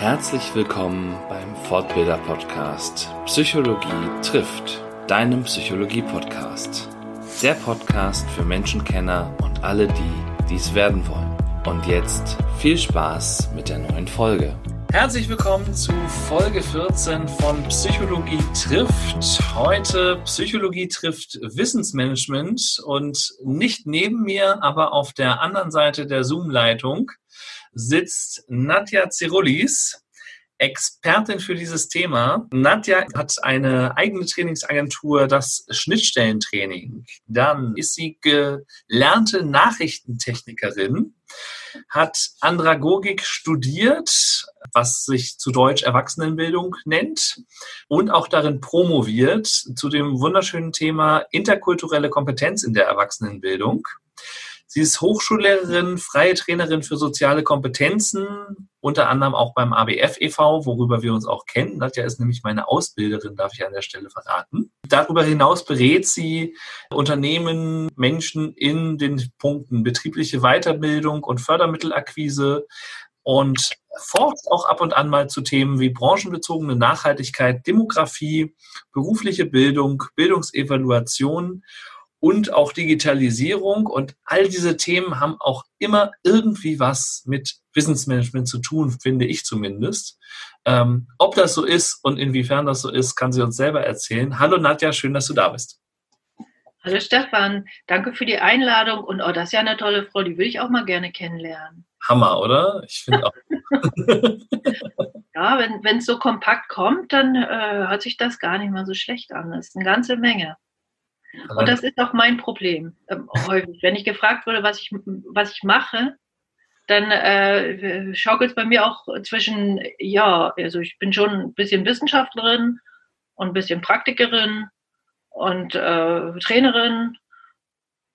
Herzlich willkommen beim Fortbilder Podcast Psychologie trifft, deinem Psychologie Podcast. Der Podcast für Menschenkenner und alle, die dies werden wollen. Und jetzt viel Spaß mit der neuen Folge. Herzlich willkommen zu Folge 14 von Psychologie trifft. Heute Psychologie trifft Wissensmanagement und nicht neben mir, aber auf der anderen Seite der Zoom-Leitung sitzt Nadja Zirulis, Expertin für dieses Thema. Nadja hat eine eigene Trainingsagentur, das Schnittstellentraining. Dann ist sie gelernte Nachrichtentechnikerin, hat Andragogik studiert, was sich zu Deutsch Erwachsenenbildung nennt und auch darin promoviert zu dem wunderschönen Thema interkulturelle Kompetenz in der Erwachsenenbildung. Sie ist Hochschullehrerin, freie Trainerin für soziale Kompetenzen, unter anderem auch beim ABF e.V., worüber wir uns auch kennen. Nadja ist nämlich meine Ausbilderin, darf ich an der Stelle verraten. Darüber hinaus berät sie Unternehmen, Menschen in den Punkten betriebliche Weiterbildung und Fördermittelakquise und forscht auch ab und an mal zu Themen wie branchenbezogene Nachhaltigkeit, Demografie, berufliche Bildung, Bildungsevaluation und auch Digitalisierung. Und all diese Themen haben auch immer irgendwie was mit Wissensmanagement zu tun, finde ich zumindest. Ähm, ob das so ist und inwiefern das so ist, kann sie uns selber erzählen. Hallo Nadja, schön, dass du da bist. Hallo Stefan, danke für die Einladung und oh, das ist ja eine tolle Frau, die will ich auch mal gerne kennenlernen. Hammer, oder? Ich finde auch. ja, wenn es so kompakt kommt, dann äh, hört sich das gar nicht mal so schlecht an. Das ist eine ganze Menge. Und das ist auch mein Problem ähm, häufig. Wenn ich gefragt wurde, was ich, was ich mache, dann äh, schaukelt es bei mir auch zwischen, ja, also ich bin schon ein bisschen Wissenschaftlerin und ein bisschen Praktikerin und äh, Trainerin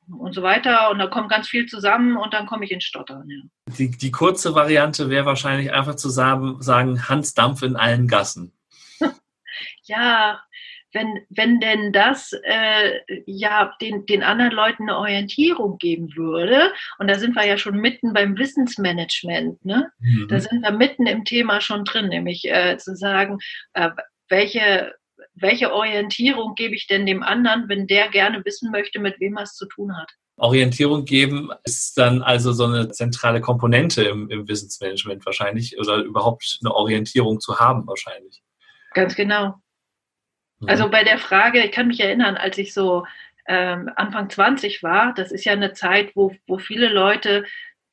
und so weiter. Und da kommt ganz viel zusammen und dann komme ich ins Stottern. Ja. Die, die kurze Variante wäre wahrscheinlich einfach zu sagen Hans Dampf in allen Gassen. ja, wenn, wenn denn das äh, ja den, den anderen Leuten eine Orientierung geben würde, und da sind wir ja schon mitten beim Wissensmanagement, ne? Mhm. da sind wir mitten im Thema schon drin, nämlich äh, zu sagen, äh, welche, welche Orientierung gebe ich denn dem anderen, wenn der gerne wissen möchte, mit wem er es zu tun hat. Orientierung geben ist dann also so eine zentrale Komponente im, im Wissensmanagement wahrscheinlich oder überhaupt eine Orientierung zu haben wahrscheinlich. Ganz genau. Also bei der Frage, ich kann mich erinnern, als ich so ähm, Anfang 20 war, das ist ja eine Zeit, wo, wo viele Leute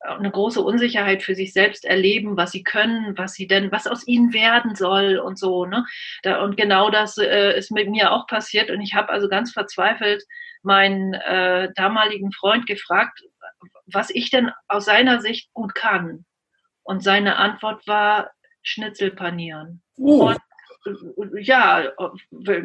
eine große Unsicherheit für sich selbst erleben, was sie können, was sie denn, was aus ihnen werden soll und so. Ne? Da, und genau das äh, ist mit mir auch passiert. Und ich habe also ganz verzweifelt meinen äh, damaligen Freund gefragt, was ich denn aus seiner Sicht gut kann. Und seine Antwort war Schnitzel panieren. Uh. Und ja,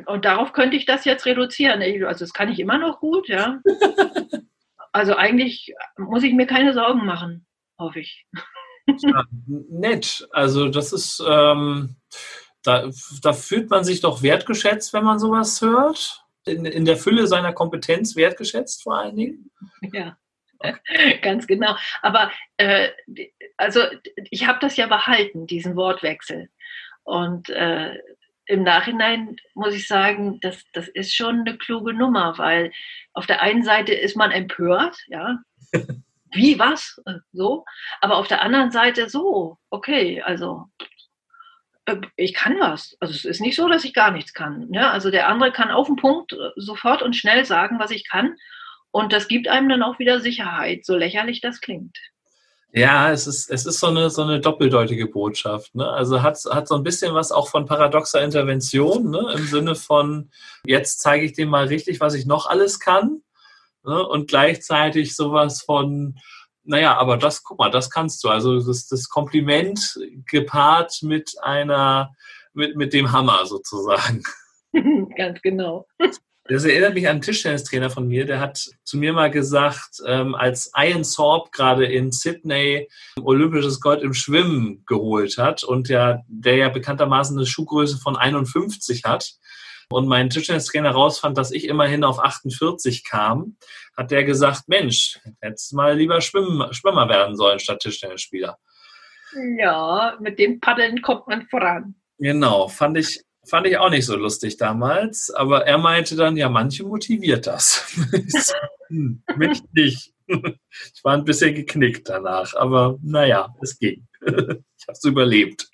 und darauf könnte ich das jetzt reduzieren. Also das kann ich immer noch gut, ja. Also eigentlich muss ich mir keine Sorgen machen, hoffe ich. Ja, nett. Also das ist, ähm, da, da fühlt man sich doch wertgeschätzt, wenn man sowas hört. In, in der Fülle seiner Kompetenz wertgeschätzt vor allen Dingen. Ja. Okay. Ganz genau. Aber äh, also ich habe das ja behalten, diesen Wortwechsel. Und äh, im Nachhinein muss ich sagen, das, das ist schon eine kluge Nummer, weil auf der einen Seite ist man empört, ja. Wie, was? So. Aber auf der anderen Seite so, okay, also äh, ich kann was. Also es ist nicht so, dass ich gar nichts kann. Ne? Also der andere kann auf den Punkt äh, sofort und schnell sagen, was ich kann. Und das gibt einem dann auch wieder Sicherheit, so lächerlich das klingt. Ja, es ist, es ist so eine, so eine doppeldeutige Botschaft. Ne? Also hat, hat so ein bisschen was auch von paradoxer Intervention, ne? im Sinne von, jetzt zeige ich dem mal richtig, was ich noch alles kann. Ne? Und gleichzeitig sowas von, naja, aber das, guck mal, das kannst du. Also das, das Kompliment gepaart mit einer, mit, mit dem Hammer sozusagen. Ganz genau. Das erinnert mich an einen Tischtennistrainer von mir, der hat zu mir mal gesagt, ähm, als Ian Sorb gerade in Sydney olympisches Gold im Schwimmen geholt hat und ja, der ja bekanntermaßen eine Schuhgröße von 51 hat und mein Tischtennistrainer rausfand, dass ich immerhin auf 48 kam, hat der gesagt, Mensch, hättest mal lieber Schwimmen, Schwimmer werden sollen statt Tischtennisspieler. Ja, mit dem Paddeln kommt man voran. Genau, fand ich, fand ich auch nicht so lustig damals. Aber er meinte dann, ja, manche motiviert das. hm, mich nicht. Ich war ein bisschen geknickt danach, aber naja, es ging. Ich habe es überlebt.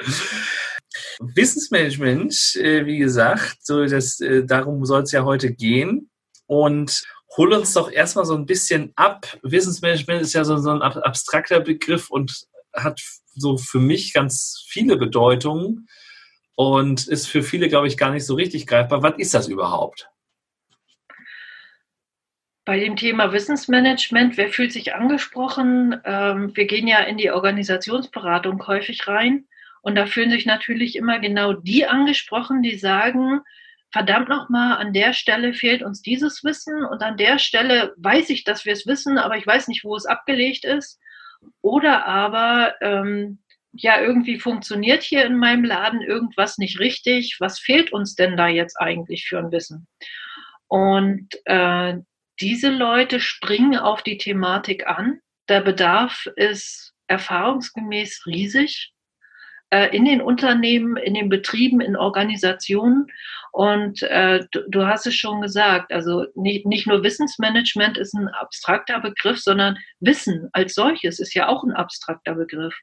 Wissensmanagement, äh, wie gesagt, so das, äh, darum soll es ja heute gehen. Und hol uns doch erstmal so ein bisschen ab. Wissensmanagement ist ja so, so ein abstrakter Begriff und hat so für mich ganz viele Bedeutungen und ist für viele, glaube ich, gar nicht so richtig greifbar. Was ist das überhaupt? Bei dem Thema Wissensmanagement, wer fühlt sich angesprochen? Ähm, wir gehen ja in die Organisationsberatung häufig rein und da fühlen sich natürlich immer genau die angesprochen, die sagen, verdammt nochmal, an der Stelle fehlt uns dieses Wissen und an der Stelle weiß ich, dass wir es wissen, aber ich weiß nicht, wo es abgelegt ist. Oder aber, ähm, ja, irgendwie funktioniert hier in meinem Laden irgendwas nicht richtig. Was fehlt uns denn da jetzt eigentlich für ein Wissen? Und äh, diese Leute springen auf die Thematik an. Der Bedarf ist erfahrungsgemäß riesig äh, in den Unternehmen, in den Betrieben, in Organisationen. Und äh, du, du, hast es schon gesagt, also nicht, nicht nur Wissensmanagement ist ein abstrakter Begriff, sondern Wissen als solches ist ja auch ein abstrakter Begriff.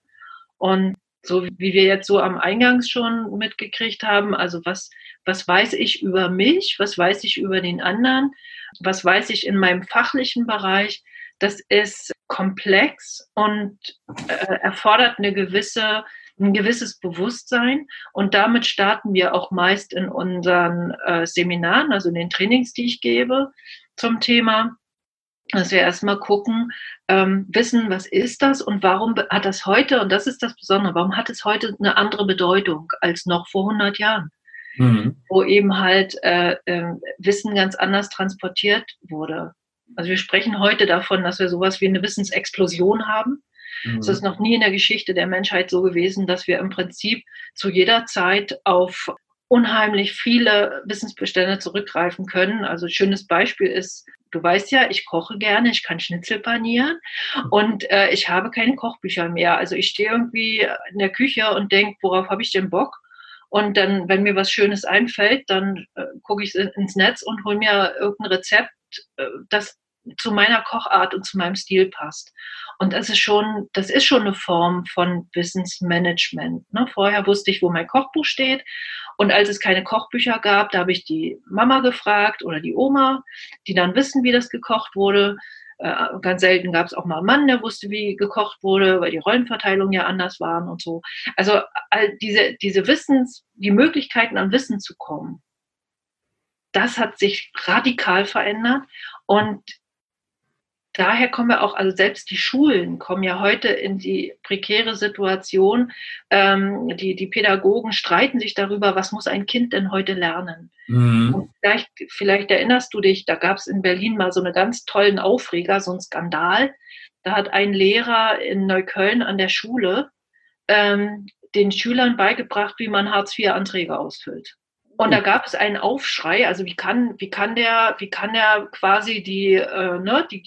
Und so wie wir jetzt so am Eingangs schon mitgekriegt haben, also was, was weiß ich über mich, was weiß ich über den anderen, was weiß ich in meinem fachlichen Bereich, das ist komplex und äh, erfordert eine gewisse ein gewisses Bewusstsein. Und damit starten wir auch meist in unseren äh, Seminaren, also in den Trainings, die ich gebe zum Thema, dass wir erstmal gucken, ähm, wissen, was ist das und warum hat das heute, und das ist das Besondere, warum hat es heute eine andere Bedeutung als noch vor 100 Jahren? Mhm. Wo eben halt äh, äh, Wissen ganz anders transportiert wurde. Also wir sprechen heute davon, dass wir sowas wie eine Wissensexplosion haben. Mhm. Es ist noch nie in der Geschichte der Menschheit so gewesen, dass wir im Prinzip zu jeder Zeit auf unheimlich viele Wissensbestände zurückgreifen können. Also ein schönes Beispiel ist, du weißt ja, ich koche gerne, ich kann Schnitzel panieren und äh, ich habe keine Kochbücher mehr. Also ich stehe irgendwie in der Küche und denke, worauf habe ich denn Bock? Und dann, wenn mir was Schönes einfällt, dann äh, gucke ich ins Netz und hole mir irgendein Rezept, äh, das zu meiner Kochart und zu meinem Stil passt. Und das ist schon, das ist schon eine Form von Wissensmanagement. Ne? Vorher wusste ich, wo mein Kochbuch steht. Und als es keine Kochbücher gab, da habe ich die Mama gefragt oder die Oma, die dann wissen, wie das gekocht wurde. Äh, ganz selten gab es auch mal einen Mann, der wusste, wie gekocht wurde, weil die Rollenverteilungen ja anders waren und so. Also all diese, diese Wissens, die Möglichkeiten an Wissen zu kommen, das hat sich radikal verändert. Und daher kommen wir auch, also selbst die Schulen kommen ja heute in die prekäre Situation. Ähm, die, die Pädagogen streiten sich darüber, was muss ein Kind denn heute lernen. Mhm. Vielleicht, vielleicht erinnerst du dich, da gab es in Berlin mal so einen ganz tollen Aufreger, so einen Skandal. Da hat ein Lehrer in Neukölln an der Schule ähm, den Schülern beigebracht, wie man Hartz-IV-Anträge ausfüllt. Und da gab es einen Aufschrei, also wie kann, wie kann der, wie kann der quasi die, äh, ne, die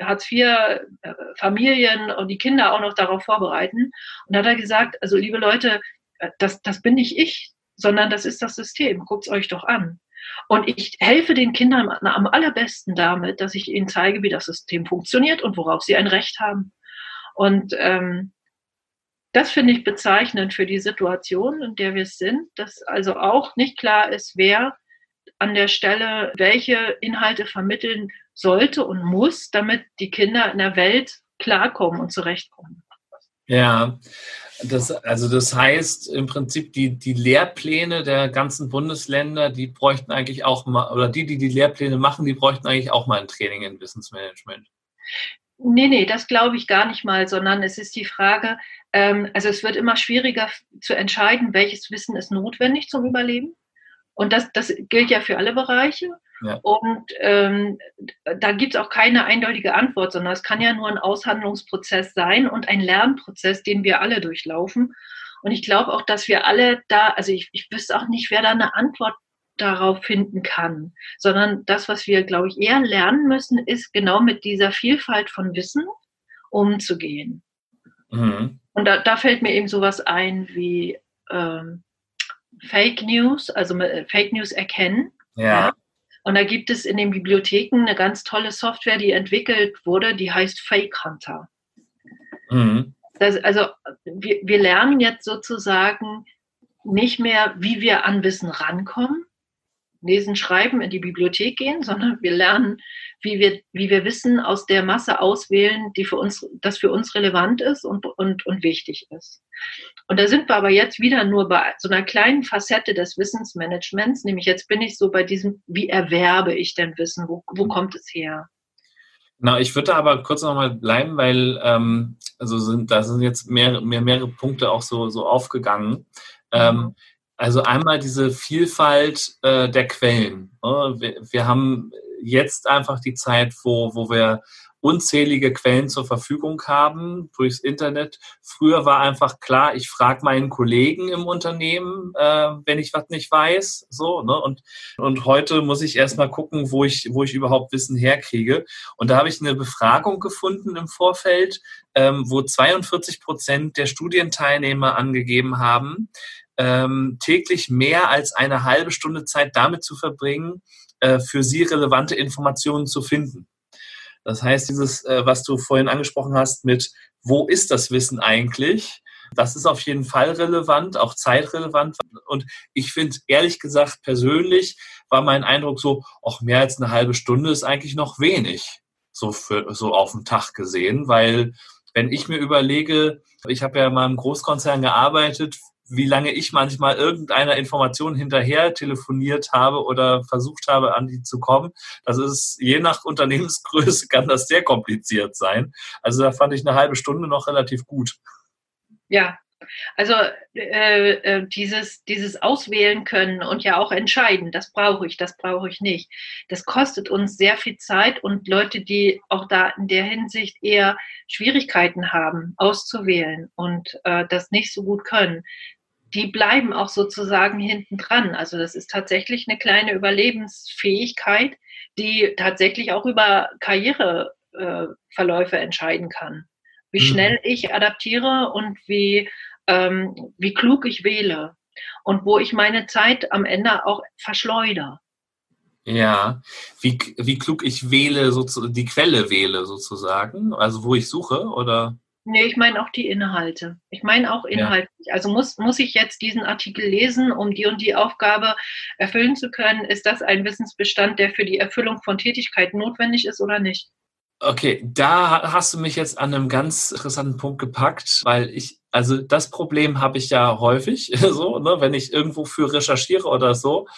Hartz-IV-Familien und die Kinder auch noch darauf vorbereiten? Und da hat er gesagt, also liebe Leute, äh, das, das bin nicht ich, sondern das ist das System. Guckt es euch doch an. Und ich helfe den Kindern am allerbesten damit, dass ich ihnen zeige, wie das System funktioniert und worauf sie ein Recht haben. Und ähm, das finde ich bezeichnend für die Situation, in der wir sind, dass also auch nicht klar ist, wer an der Stelle welche Inhalte vermitteln sollte und muss, damit die Kinder in der Welt klarkommen und zurechtkommen. Ja, das, also das heißt im Prinzip, die, die Lehrpläne der ganzen Bundesländer, die bräuchten eigentlich auch mal, oder die, die die Lehrpläne machen, die bräuchten eigentlich auch mal ein Training in Wissensmanagement. Nee, nee, das glaube ich gar nicht mal, sondern es ist die Frage, also es wird immer schwieriger zu entscheiden, welches Wissen ist notwendig zum Überleben. Und das, das gilt ja für alle Bereiche. Ja. Und ähm, da gibt es auch keine eindeutige Antwort, sondern es kann ja nur ein Aushandlungsprozess sein und ein Lernprozess, den wir alle durchlaufen. Und ich glaube auch, dass wir alle da, also ich, ich wüsste auch nicht, wer da eine Antwort darauf finden kann, sondern das, was wir, glaube ich, eher lernen müssen, ist genau mit dieser Vielfalt von Wissen umzugehen. Mhm. Und da, da, fällt mir eben sowas ein wie ähm, Fake News, also Fake News erkennen. Ja. ja. Und da gibt es in den Bibliotheken eine ganz tolle Software, die entwickelt wurde, die heißt Fake Hunter. Mhm. Das, also wir, wir lernen jetzt sozusagen nicht mehr, wie wir an Wissen rankommen, lesen, schreiben, in die Bibliothek gehen, sondern wir lernen, wie wir, wie wir Wissen aus der Masse auswählen, die für uns, das für uns relevant ist und, und, und wichtig ist. Und da sind wir aber jetzt wieder nur bei so einer kleinen Facette des Wissensmanagements, nämlich jetzt bin ich so bei diesem, wie erwerbe ich denn Wissen, wo, wo mhm. kommt es her? Na, ich würde aber kurz nochmal bleiben, weil ähm, also sind, da sind jetzt mehr, mehr, mehrere Punkte auch so, so aufgegangen. Ähm, mhm. Also einmal diese Vielfalt äh, der Quellen. Wir, wir, haben jetzt einfach die Zeit, wo, wo wir unzählige Quellen zur Verfügung haben durchs Internet. Früher war einfach klar, ich frage meinen Kollegen im Unternehmen, äh, wenn ich was nicht weiß. So, ne? Und, und heute muss ich erstmal gucken, wo ich, wo ich überhaupt Wissen herkriege. Und da habe ich eine Befragung gefunden im Vorfeld, ähm, wo 42 Prozent der Studienteilnehmer angegeben haben, ähm, täglich mehr als eine halbe Stunde Zeit damit zu verbringen, äh, für sie relevante Informationen zu finden. Das heißt, dieses, äh, was du vorhin angesprochen hast mit, wo ist das Wissen eigentlich? Das ist auf jeden Fall relevant, auch zeitrelevant. Und ich finde, ehrlich gesagt, persönlich war mein Eindruck so, auch mehr als eine halbe Stunde ist eigentlich noch wenig, so, für, so auf den Tag gesehen, weil wenn ich mir überlege, ich habe ja mal im Großkonzern gearbeitet, wie lange ich manchmal irgendeiner Information hinterher telefoniert habe oder versucht habe, an die zu kommen. Das ist je nach Unternehmensgröße kann das sehr kompliziert sein. Also da fand ich eine halbe Stunde noch relativ gut. Ja, also äh, äh, dieses, dieses Auswählen können und ja auch entscheiden, das brauche ich, das brauche ich nicht. Das kostet uns sehr viel Zeit und Leute, die auch da in der Hinsicht eher Schwierigkeiten haben, auszuwählen und äh, das nicht so gut können, die bleiben auch sozusagen hinten dran. Also das ist tatsächlich eine kleine Überlebensfähigkeit, die tatsächlich auch über Karriereverläufe äh, entscheiden kann. Wie mhm. schnell ich adaptiere und wie, ähm, wie klug ich wähle und wo ich meine Zeit am Ende auch verschleudere. Ja, wie, wie klug ich wähle, die Quelle wähle sozusagen, also wo ich suche, oder? Nee, ich meine auch die Inhalte. Ich meine auch inhaltlich. Ja. Also muss, muss ich jetzt diesen Artikel lesen, um die und die Aufgabe erfüllen zu können? Ist das ein Wissensbestand, der für die Erfüllung von Tätigkeiten notwendig ist oder nicht? Okay, da hast du mich jetzt an einem ganz interessanten Punkt gepackt, weil ich, also das Problem habe ich ja häufig, so, ne, wenn ich irgendwo für recherchiere oder so.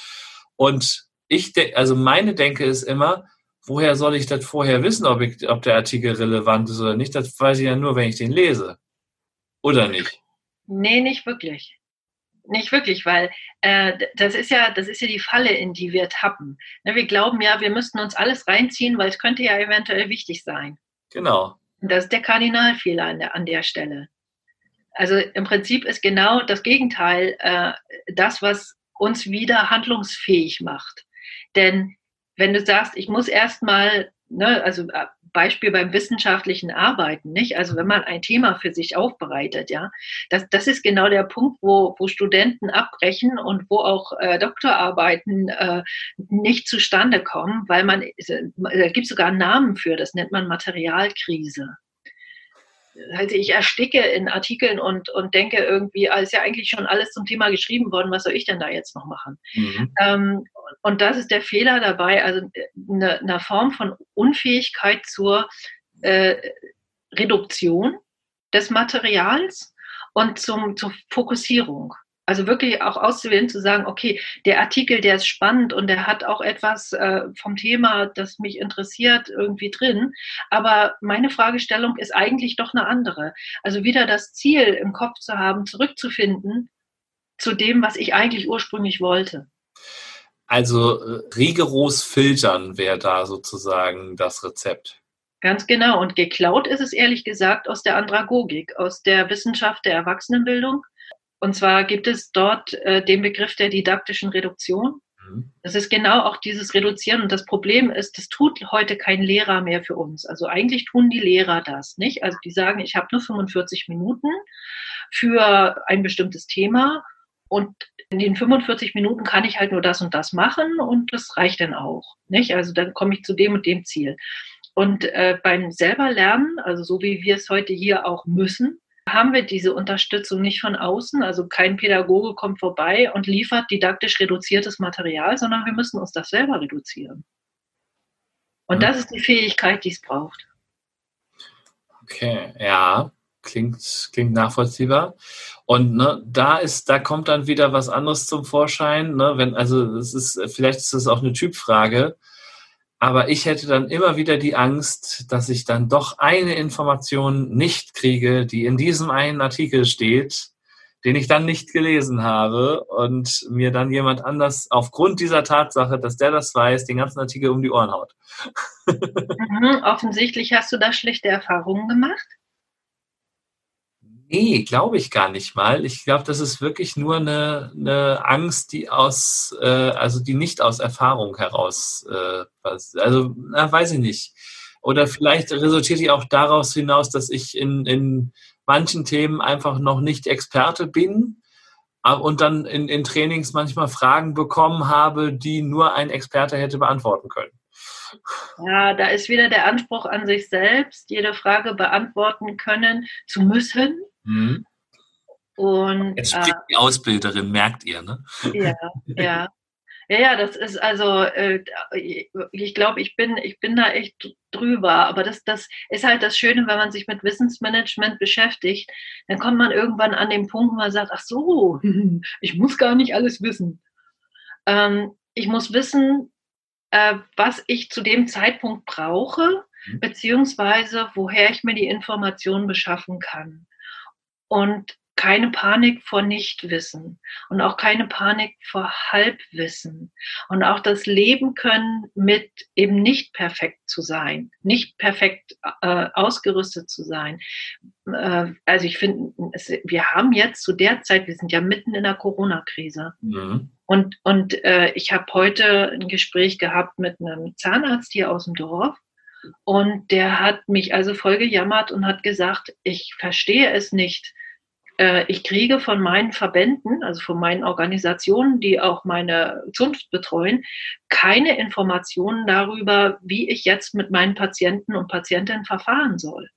Und ich, also meine Denke ist immer, woher soll ich das vorher wissen, ob, ich, ob der Artikel relevant ist oder nicht? Das weiß ich ja nur, wenn ich den lese. Oder nicht? Nee, nicht wirklich. Nicht wirklich, weil äh, das ist ja, das ist ja die Falle, in die wir tappen. Ne, wir glauben ja, wir müssten uns alles reinziehen, weil es könnte ja eventuell wichtig sein. Genau. Und das ist der Kardinalfehler an der, an der Stelle. Also im Prinzip ist genau das Gegenteil äh, das, was uns wieder handlungsfähig macht. Denn wenn du sagst, ich muss erstmal, ne, also äh, Beispiel beim wissenschaftlichen Arbeiten, nicht? Also wenn man ein Thema für sich aufbereitet, ja, das, das ist genau der Punkt, wo, wo Studenten abbrechen und wo auch äh, Doktorarbeiten äh, nicht zustande kommen, weil man, äh, da gibt es sogar einen Namen für, das nennt man Materialkrise also ich ersticke in Artikeln und, und denke irgendwie, ah, ist ja eigentlich schon alles zum Thema geschrieben worden, was soll ich denn da jetzt noch machen? Mhm. Ähm, und das ist der Fehler dabei, also eine, eine Form von Unfähigkeit zur äh, Reduktion des Materials und zum, zur Fokussierung. Also wirklich auch auszuwählen, zu sagen, okay, der Artikel, der ist spannend und der hat auch etwas äh, vom Thema, das mich interessiert, irgendwie drin. Aber meine Fragestellung ist eigentlich doch eine andere. Also wieder das Ziel im Kopf zu haben, zurückzufinden zu dem, was ich eigentlich ursprünglich wollte. Also äh, rigoros filtern wäre da sozusagen das Rezept. Ganz genau. Und geklaut ist es ehrlich gesagt aus der Andragogik, aus der Wissenschaft der Erwachsenenbildung und zwar gibt es dort äh, den Begriff der didaktischen Reduktion. Mhm. Das ist genau auch dieses Reduzieren. Und das Problem ist, das tut heute kein Lehrer mehr für uns. Also eigentlich tun die Lehrer das, nicht? Also die sagen, ich habe nur 45 Minuten für ein bestimmtes Thema und in den 45 Minuten kann ich halt nur das und das machen und das reicht dann auch, nicht? Also dann komme ich zu dem und dem Ziel. Und äh, beim selber Lernen, also so wie wir es heute hier auch müssen, haben wir diese Unterstützung nicht von außen. Also kein Pädagoge kommt vorbei und liefert didaktisch reduziertes Material, sondern wir müssen uns das selber reduzieren. Und mhm. das ist die Fähigkeit, die es braucht. Okay, ja, klingt, klingt nachvollziehbar. Und ne, da ist, da kommt dann wieder was anderes zum Vorschein. Ne? Wenn, also es ist, vielleicht ist das auch eine Typfrage. Aber ich hätte dann immer wieder die Angst, dass ich dann doch eine Information nicht kriege, die in diesem einen Artikel steht, den ich dann nicht gelesen habe und mir dann jemand anders aufgrund dieser Tatsache, dass der das weiß, den ganzen Artikel um die Ohren haut. Mhm, offensichtlich hast du da schlechte Erfahrungen gemacht. Nee, glaube ich gar nicht mal. Ich glaube, das ist wirklich nur eine, eine Angst, die aus, äh, also die nicht aus Erfahrung heraus, äh, also na, weiß ich nicht. Oder vielleicht resultiert die auch daraus hinaus, dass ich in, in manchen Themen einfach noch nicht Experte bin und dann in, in Trainings manchmal Fragen bekommen habe, die nur ein Experte hätte beantworten können. Ja, da ist wieder der Anspruch an sich selbst, jede Frage beantworten können zu müssen. Mhm. Und, Jetzt spricht äh, die Ausbilderin, merkt ihr, ne? Ja, ja. Ja, ja, das ist also, äh, ich glaube, ich bin, ich bin da echt drüber. Aber das, das ist halt das Schöne, wenn man sich mit Wissensmanagement beschäftigt, dann kommt man irgendwann an den Punkt, wo man sagt, ach so, ich muss gar nicht alles wissen. Ähm, ich muss wissen, äh, was ich zu dem Zeitpunkt brauche, mhm. beziehungsweise woher ich mir die Informationen beschaffen kann und keine Panik vor Nichtwissen und auch keine Panik vor Halbwissen und auch das Leben können mit eben nicht perfekt zu sein, nicht perfekt äh, ausgerüstet zu sein. Äh, also ich finde, wir haben jetzt zu der Zeit, wir sind ja mitten in der Corona-Krise. Mhm. Und, und äh, ich habe heute ein Gespräch gehabt mit einem Zahnarzt hier aus dem Dorf. Und der hat mich also voll gejammert und hat gesagt, ich verstehe es nicht, ich kriege von meinen Verbänden, also von meinen Organisationen, die auch meine Zunft betreuen, keine Informationen darüber, wie ich jetzt mit meinen Patienten und Patientinnen verfahren soll.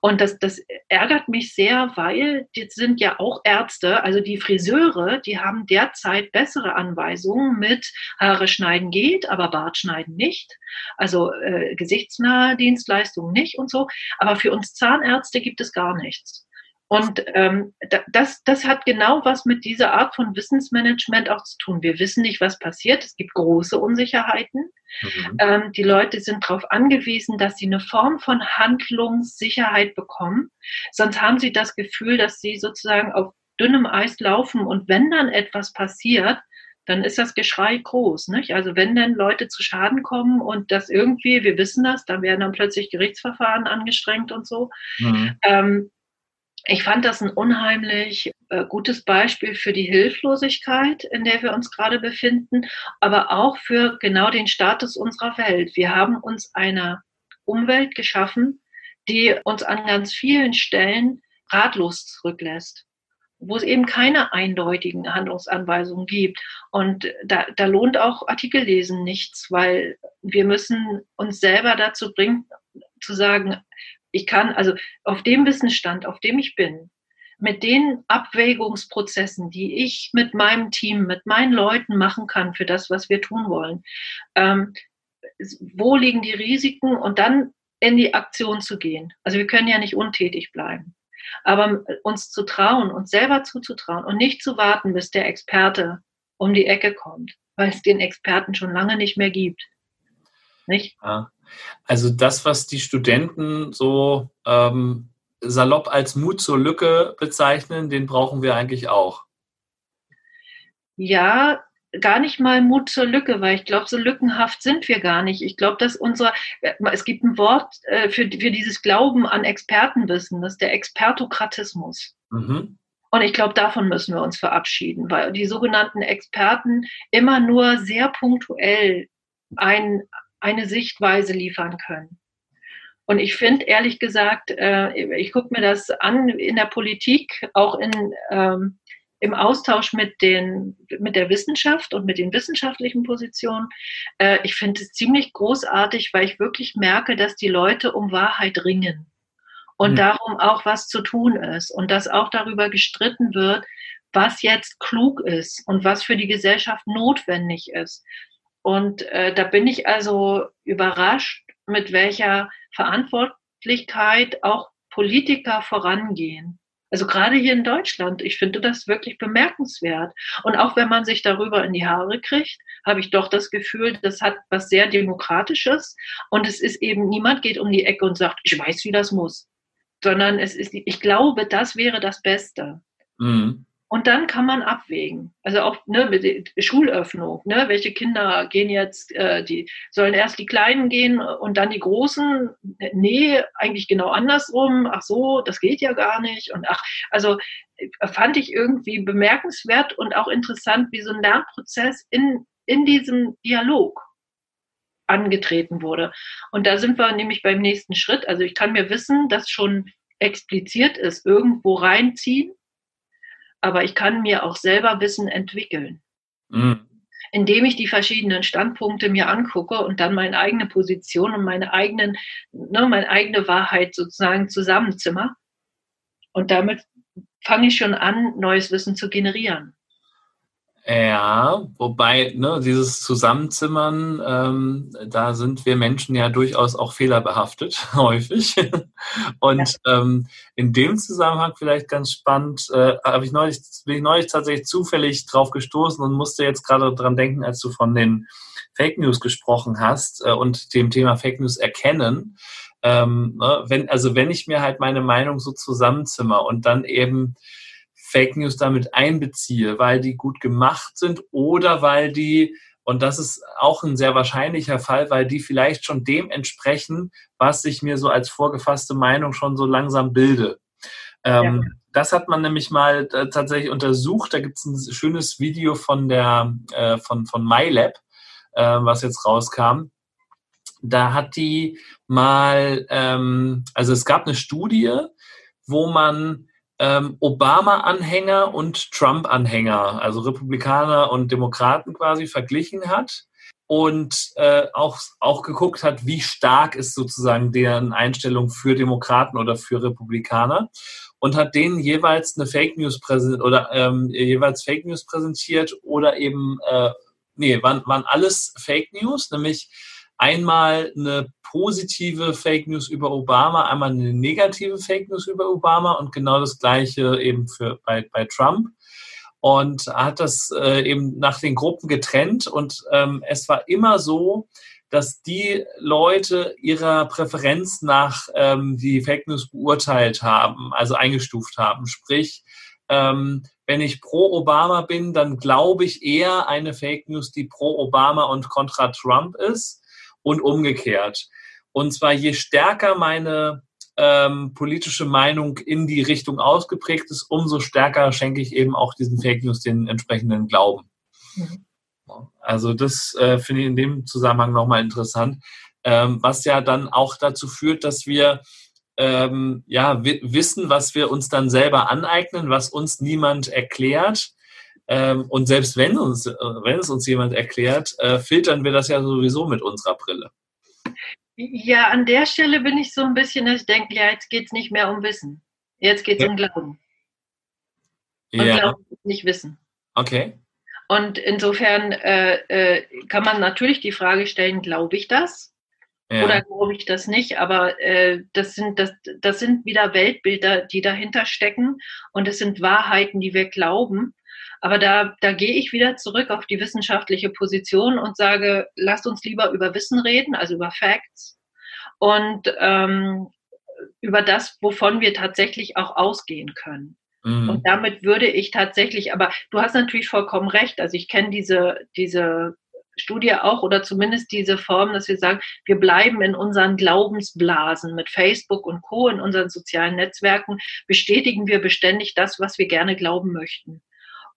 Und das, das ärgert mich sehr, weil die sind ja auch Ärzte, also die Friseure, die haben derzeit bessere Anweisungen mit Haare schneiden geht, aber Bart schneiden nicht. Also äh, gesichtsnahe Dienstleistungen nicht und so. Aber für uns Zahnärzte gibt es gar nichts. Und ähm, das, das hat genau was mit dieser Art von Wissensmanagement auch zu tun. Wir wissen nicht, was passiert. Es gibt große Unsicherheiten. Mhm. Ähm, die Leute sind darauf angewiesen, dass sie eine Form von Handlungssicherheit bekommen. Sonst haben sie das Gefühl, dass sie sozusagen auf dünnem Eis laufen. Und wenn dann etwas passiert, dann ist das Geschrei groß. Nicht? Also wenn dann Leute zu Schaden kommen und das irgendwie, wir wissen das, dann werden dann plötzlich Gerichtsverfahren angestrengt und so. Mhm. Ähm, ich fand das ein unheimlich äh, gutes Beispiel für die Hilflosigkeit, in der wir uns gerade befinden, aber auch für genau den Status unserer Welt. Wir haben uns eine Umwelt geschaffen, die uns an ganz vielen Stellen ratlos zurücklässt wo es eben keine eindeutigen Handlungsanweisungen gibt. Und da, da lohnt auch Artikellesen nichts, weil wir müssen uns selber dazu bringen, zu sagen, ich kann also auf dem Wissensstand, auf dem ich bin, mit den Abwägungsprozessen, die ich mit meinem Team, mit meinen Leuten machen kann für das, was wir tun wollen, ähm, wo liegen die Risiken und dann in die Aktion zu gehen. Also wir können ja nicht untätig bleiben. Aber uns zu trauen, uns selber zuzutrauen und nicht zu warten, bis der Experte um die Ecke kommt, weil es den Experten schon lange nicht mehr gibt. Nicht? Ja. Also das, was die Studenten so ähm, salopp als Mut zur Lücke bezeichnen, den brauchen wir eigentlich auch. Ja, gar nicht mal Mut zur Lücke, weil ich glaube, so lückenhaft sind wir gar nicht. Ich glaube, dass unser, äh, es gibt ein Wort äh, für, für dieses Glauben an Expertenwissen, das ist der Expertokratismus. Mhm. Und ich glaube, davon müssen wir uns verabschieden, weil die sogenannten Experten immer nur sehr punktuell ein, eine Sichtweise liefern können. Und ich finde, ehrlich gesagt, äh, ich gucke mir das an in der Politik, auch in, ähm, im Austausch mit, den, mit der Wissenschaft und mit den wissenschaftlichen Positionen. Äh, ich finde es ziemlich großartig, weil ich wirklich merke, dass die Leute um Wahrheit ringen und mhm. darum auch was zu tun ist und dass auch darüber gestritten wird, was jetzt klug ist und was für die Gesellschaft notwendig ist. Und äh, da bin ich also überrascht, mit welcher Verantwortlichkeit auch Politiker vorangehen. Also gerade hier in Deutschland, ich finde das wirklich bemerkenswert. Und auch wenn man sich darüber in die Haare kriegt, habe ich doch das Gefühl, das hat was sehr Demokratisches. Und es ist eben, niemand geht um die Ecke und sagt, ich weiß, wie das muss. Sondern es ist, ich glaube, das wäre das Beste. Mhm. Und dann kann man abwägen. Also auch ne, mit Schulöffnung. Ne, welche Kinder gehen jetzt, äh, die sollen erst die Kleinen gehen und dann die Großen? Nee, eigentlich genau andersrum. Ach so, das geht ja gar nicht. Und ach, also äh, fand ich irgendwie bemerkenswert und auch interessant, wie so ein Lernprozess in, in diesem Dialog angetreten wurde. Und da sind wir nämlich beim nächsten Schritt. Also ich kann mir Wissen, das schon expliziert ist, irgendwo reinziehen aber ich kann mir auch selber Wissen entwickeln. Mhm. Indem ich die verschiedenen Standpunkte mir angucke und dann meine eigene Position und meine, eigenen, ne, meine eigene Wahrheit sozusagen zusammenzimmer. Und damit fange ich schon an, neues Wissen zu generieren. Ja, wobei ne, dieses Zusammenzimmern, ähm, da sind wir Menschen ja durchaus auch fehlerbehaftet, häufig. Und ja. ähm, in dem Zusammenhang vielleicht ganz spannend, äh, habe ich neulich, bin ich neulich tatsächlich zufällig drauf gestoßen und musste jetzt gerade dran denken, als du von den Fake News gesprochen hast äh, und dem Thema Fake News erkennen. Ähm, ne, wenn, also wenn ich mir halt meine Meinung so zusammenzimmer und dann eben Fake News damit einbeziehe, weil die gut gemacht sind oder weil die, und das ist auch ein sehr wahrscheinlicher Fall, weil die vielleicht schon dem entsprechen, was ich mir so als vorgefasste Meinung schon so langsam bilde. Ähm, ja. Das hat man nämlich mal äh, tatsächlich untersucht. Da gibt es ein schönes Video von der äh, von, von MyLab, äh, was jetzt rauskam. Da hat die mal, ähm, also es gab eine Studie, wo man ähm, Obama-Anhänger und Trump-Anhänger, also Republikaner und Demokraten quasi verglichen hat und äh, auch, auch geguckt hat, wie stark ist sozusagen deren Einstellung für Demokraten oder für Republikaner und hat denen jeweils eine Fake News präsentiert oder ähm, jeweils Fake News präsentiert oder eben äh, nee, waren, waren alles Fake News, nämlich einmal eine positive Fake News über Obama, einmal eine negative Fake News über Obama und genau das gleiche eben für, bei, bei Trump. Und hat das äh, eben nach den Gruppen getrennt und ähm, es war immer so, dass die Leute ihrer Präferenz nach ähm, die Fake News beurteilt haben, also eingestuft haben. Sprich, ähm, wenn ich pro Obama bin, dann glaube ich eher eine Fake News, die pro Obama und kontra Trump ist und umgekehrt. Und zwar je stärker meine ähm, politische Meinung in die Richtung ausgeprägt ist, umso stärker schenke ich eben auch diesen Fake News den entsprechenden Glauben. Mhm. Also das äh, finde ich in dem Zusammenhang nochmal interessant, ähm, was ja dann auch dazu führt, dass wir ähm, ja wissen, was wir uns dann selber aneignen, was uns niemand erklärt. Ähm, und selbst wenn, uns, äh, wenn es uns jemand erklärt, äh, filtern wir das ja sowieso mit unserer Brille. Ja, an der Stelle bin ich so ein bisschen, dass ich denke, ja, jetzt geht es nicht mehr um Wissen. Jetzt geht es ja. um Glauben. Und ja. Glauben ist nicht Wissen. Okay. Und insofern äh, äh, kann man natürlich die Frage stellen, glaube ich das? Ja. Oder glaube ich das nicht? Aber äh, das, sind, das, das sind wieder Weltbilder, die dahinter stecken. Und es sind Wahrheiten, die wir glauben. Aber da, da gehe ich wieder zurück auf die wissenschaftliche Position und sage, lasst uns lieber über Wissen reden, also über Facts und ähm, über das, wovon wir tatsächlich auch ausgehen können. Mhm. Und damit würde ich tatsächlich, aber du hast natürlich vollkommen recht, also ich kenne diese, diese Studie auch oder zumindest diese Form, dass wir sagen, wir bleiben in unseren Glaubensblasen mit Facebook und Co. in unseren sozialen Netzwerken, bestätigen wir beständig das, was wir gerne glauben möchten.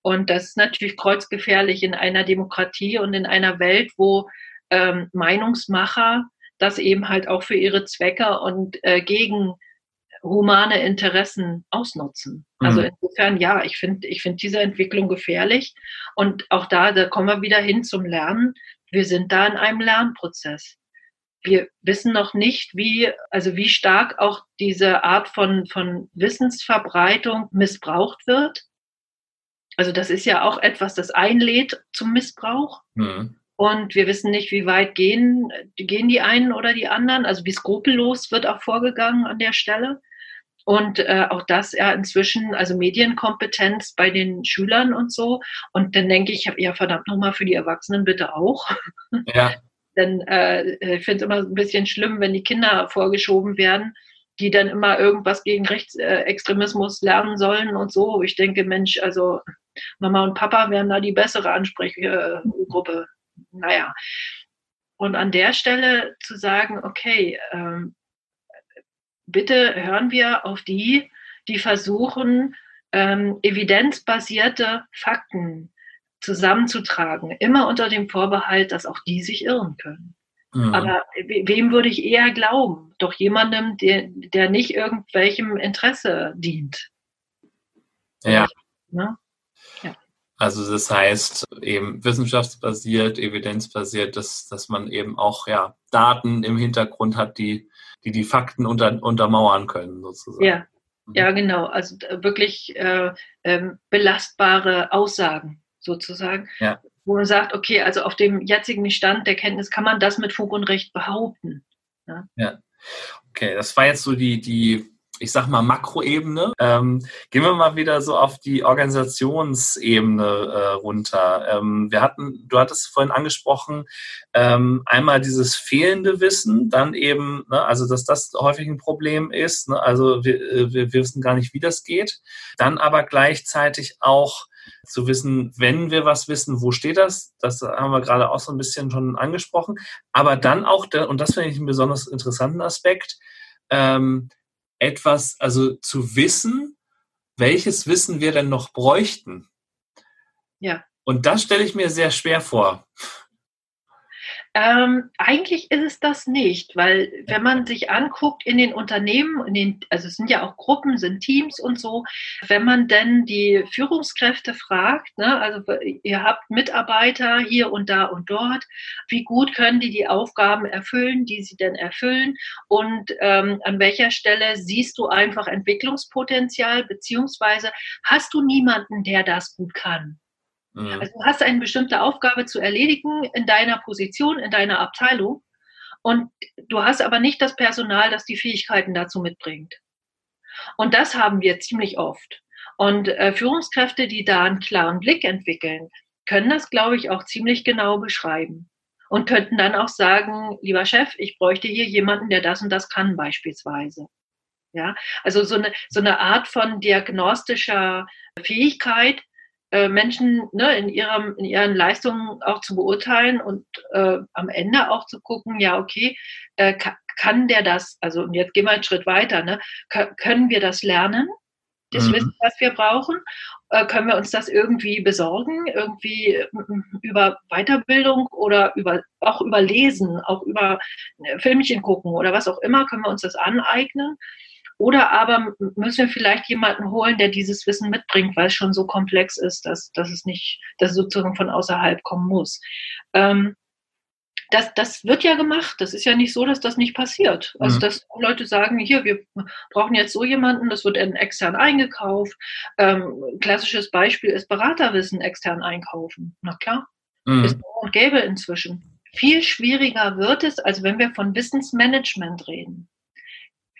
Und das ist natürlich kreuzgefährlich in einer Demokratie und in einer Welt, wo ähm, Meinungsmacher das eben halt auch für ihre Zwecke und äh, gegen humane Interessen ausnutzen. Also mhm. insofern, ja, ich finde ich finde diese Entwicklung gefährlich. Und auch da, da kommen wir wieder hin zum Lernen. Wir sind da in einem Lernprozess. Wir wissen noch nicht, wie, also wie stark auch diese Art von, von Wissensverbreitung missbraucht wird. Also das ist ja auch etwas, das einlädt zum Missbrauch. Mhm. Und wir wissen nicht, wie weit gehen, gehen die einen oder die anderen. Also wie skrupellos wird auch vorgegangen an der Stelle. Und äh, auch das ja inzwischen, also Medienkompetenz bei den Schülern und so. Und dann denke ich, ja verdammt nochmal für die Erwachsenen bitte auch. Ja. Denn äh, ich finde es immer ein bisschen schlimm, wenn die Kinder vorgeschoben werden, die dann immer irgendwas gegen Rechtsextremismus lernen sollen und so. Ich denke, Mensch, also Mama und Papa wären da die bessere Ansprechgruppe. Naja. Und an der Stelle zu sagen, okay, ähm, bitte hören wir auf die, die versuchen, ähm, evidenzbasierte Fakten zusammenzutragen, immer unter dem Vorbehalt, dass auch die sich irren können. Mhm. Aber wem würde ich eher glauben? Doch jemandem, der, der nicht irgendwelchem Interesse dient. Ja. Ne? ja. Also das heißt eben wissenschaftsbasiert, evidenzbasiert, dass, dass man eben auch ja, Daten im Hintergrund hat, die die die Fakten unter, untermauern können, sozusagen. Ja, mhm. ja genau. Also wirklich äh, äh, belastbare Aussagen, sozusagen. Ja. Wo man sagt, okay, also auf dem jetzigen Stand der Kenntnis kann man das mit Fug und Recht behaupten. Ja, ja. okay, das war jetzt so die, die ich sag mal, Makroebene. Ähm, gehen wir mal wieder so auf die Organisationsebene äh, runter. Ähm, wir hatten, du hattest vorhin angesprochen, ähm, einmal dieses fehlende Wissen, dann eben, ne, also dass das häufig ein Problem ist. Ne, also wir, äh, wir, wir wissen gar nicht, wie das geht. Dann aber gleichzeitig auch zu wissen, wenn wir was wissen, wo steht das? Das haben wir gerade auch so ein bisschen schon angesprochen. Aber dann auch, und das finde ich einen besonders interessanten Aspekt, ähm, etwas, also zu wissen, welches Wissen wir denn noch bräuchten. Ja. Und das stelle ich mir sehr schwer vor. Ähm, eigentlich ist es das nicht, weil wenn man sich anguckt in den Unternehmen, in den, also es sind ja auch Gruppen, sind Teams und so, wenn man denn die Führungskräfte fragt, ne, also ihr habt Mitarbeiter hier und da und dort, wie gut können die die Aufgaben erfüllen, die sie denn erfüllen? Und ähm, an welcher Stelle siehst du einfach Entwicklungspotenzial, beziehungsweise hast du niemanden, der das gut kann? Mhm. Also du hast eine bestimmte Aufgabe zu erledigen in deiner Position, in deiner Abteilung und du hast aber nicht das Personal, das die Fähigkeiten dazu mitbringt. Und das haben wir ziemlich oft. Und äh, Führungskräfte, die da einen klaren Blick entwickeln, können das, glaube ich, auch ziemlich genau beschreiben. Und könnten dann auch sagen, lieber Chef, ich bräuchte hier jemanden, der das und das kann beispielsweise. Ja, also so eine, so eine Art von diagnostischer Fähigkeit, äh, Menschen ne, in, ihrem, in ihren Leistungen auch zu beurteilen und äh, am Ende auch zu gucken, ja, okay, äh, kann, kann der das, also und jetzt gehen wir einen Schritt weiter, ne, können wir das lernen? Das mhm. Wissen, was wir brauchen, äh, können wir uns das irgendwie besorgen, irgendwie über Weiterbildung oder über, auch über Lesen, auch über äh, Filmchen gucken oder was auch immer, können wir uns das aneignen? Oder aber müssen wir vielleicht jemanden holen, der dieses Wissen mitbringt, weil es schon so komplex ist, dass, dass es nicht, dass es sozusagen von außerhalb kommen muss. Ähm, das, das wird ja gemacht. Das ist ja nicht so, dass das nicht passiert. Also, mhm. dass Leute sagen, hier, wir brauchen jetzt so jemanden, das wird extern eingekauft. Ähm, klassisches Beispiel ist Beraterwissen extern einkaufen. Na klar, mhm. ist und gäbe inzwischen. Viel schwieriger wird es, als wenn wir von Wissensmanagement reden.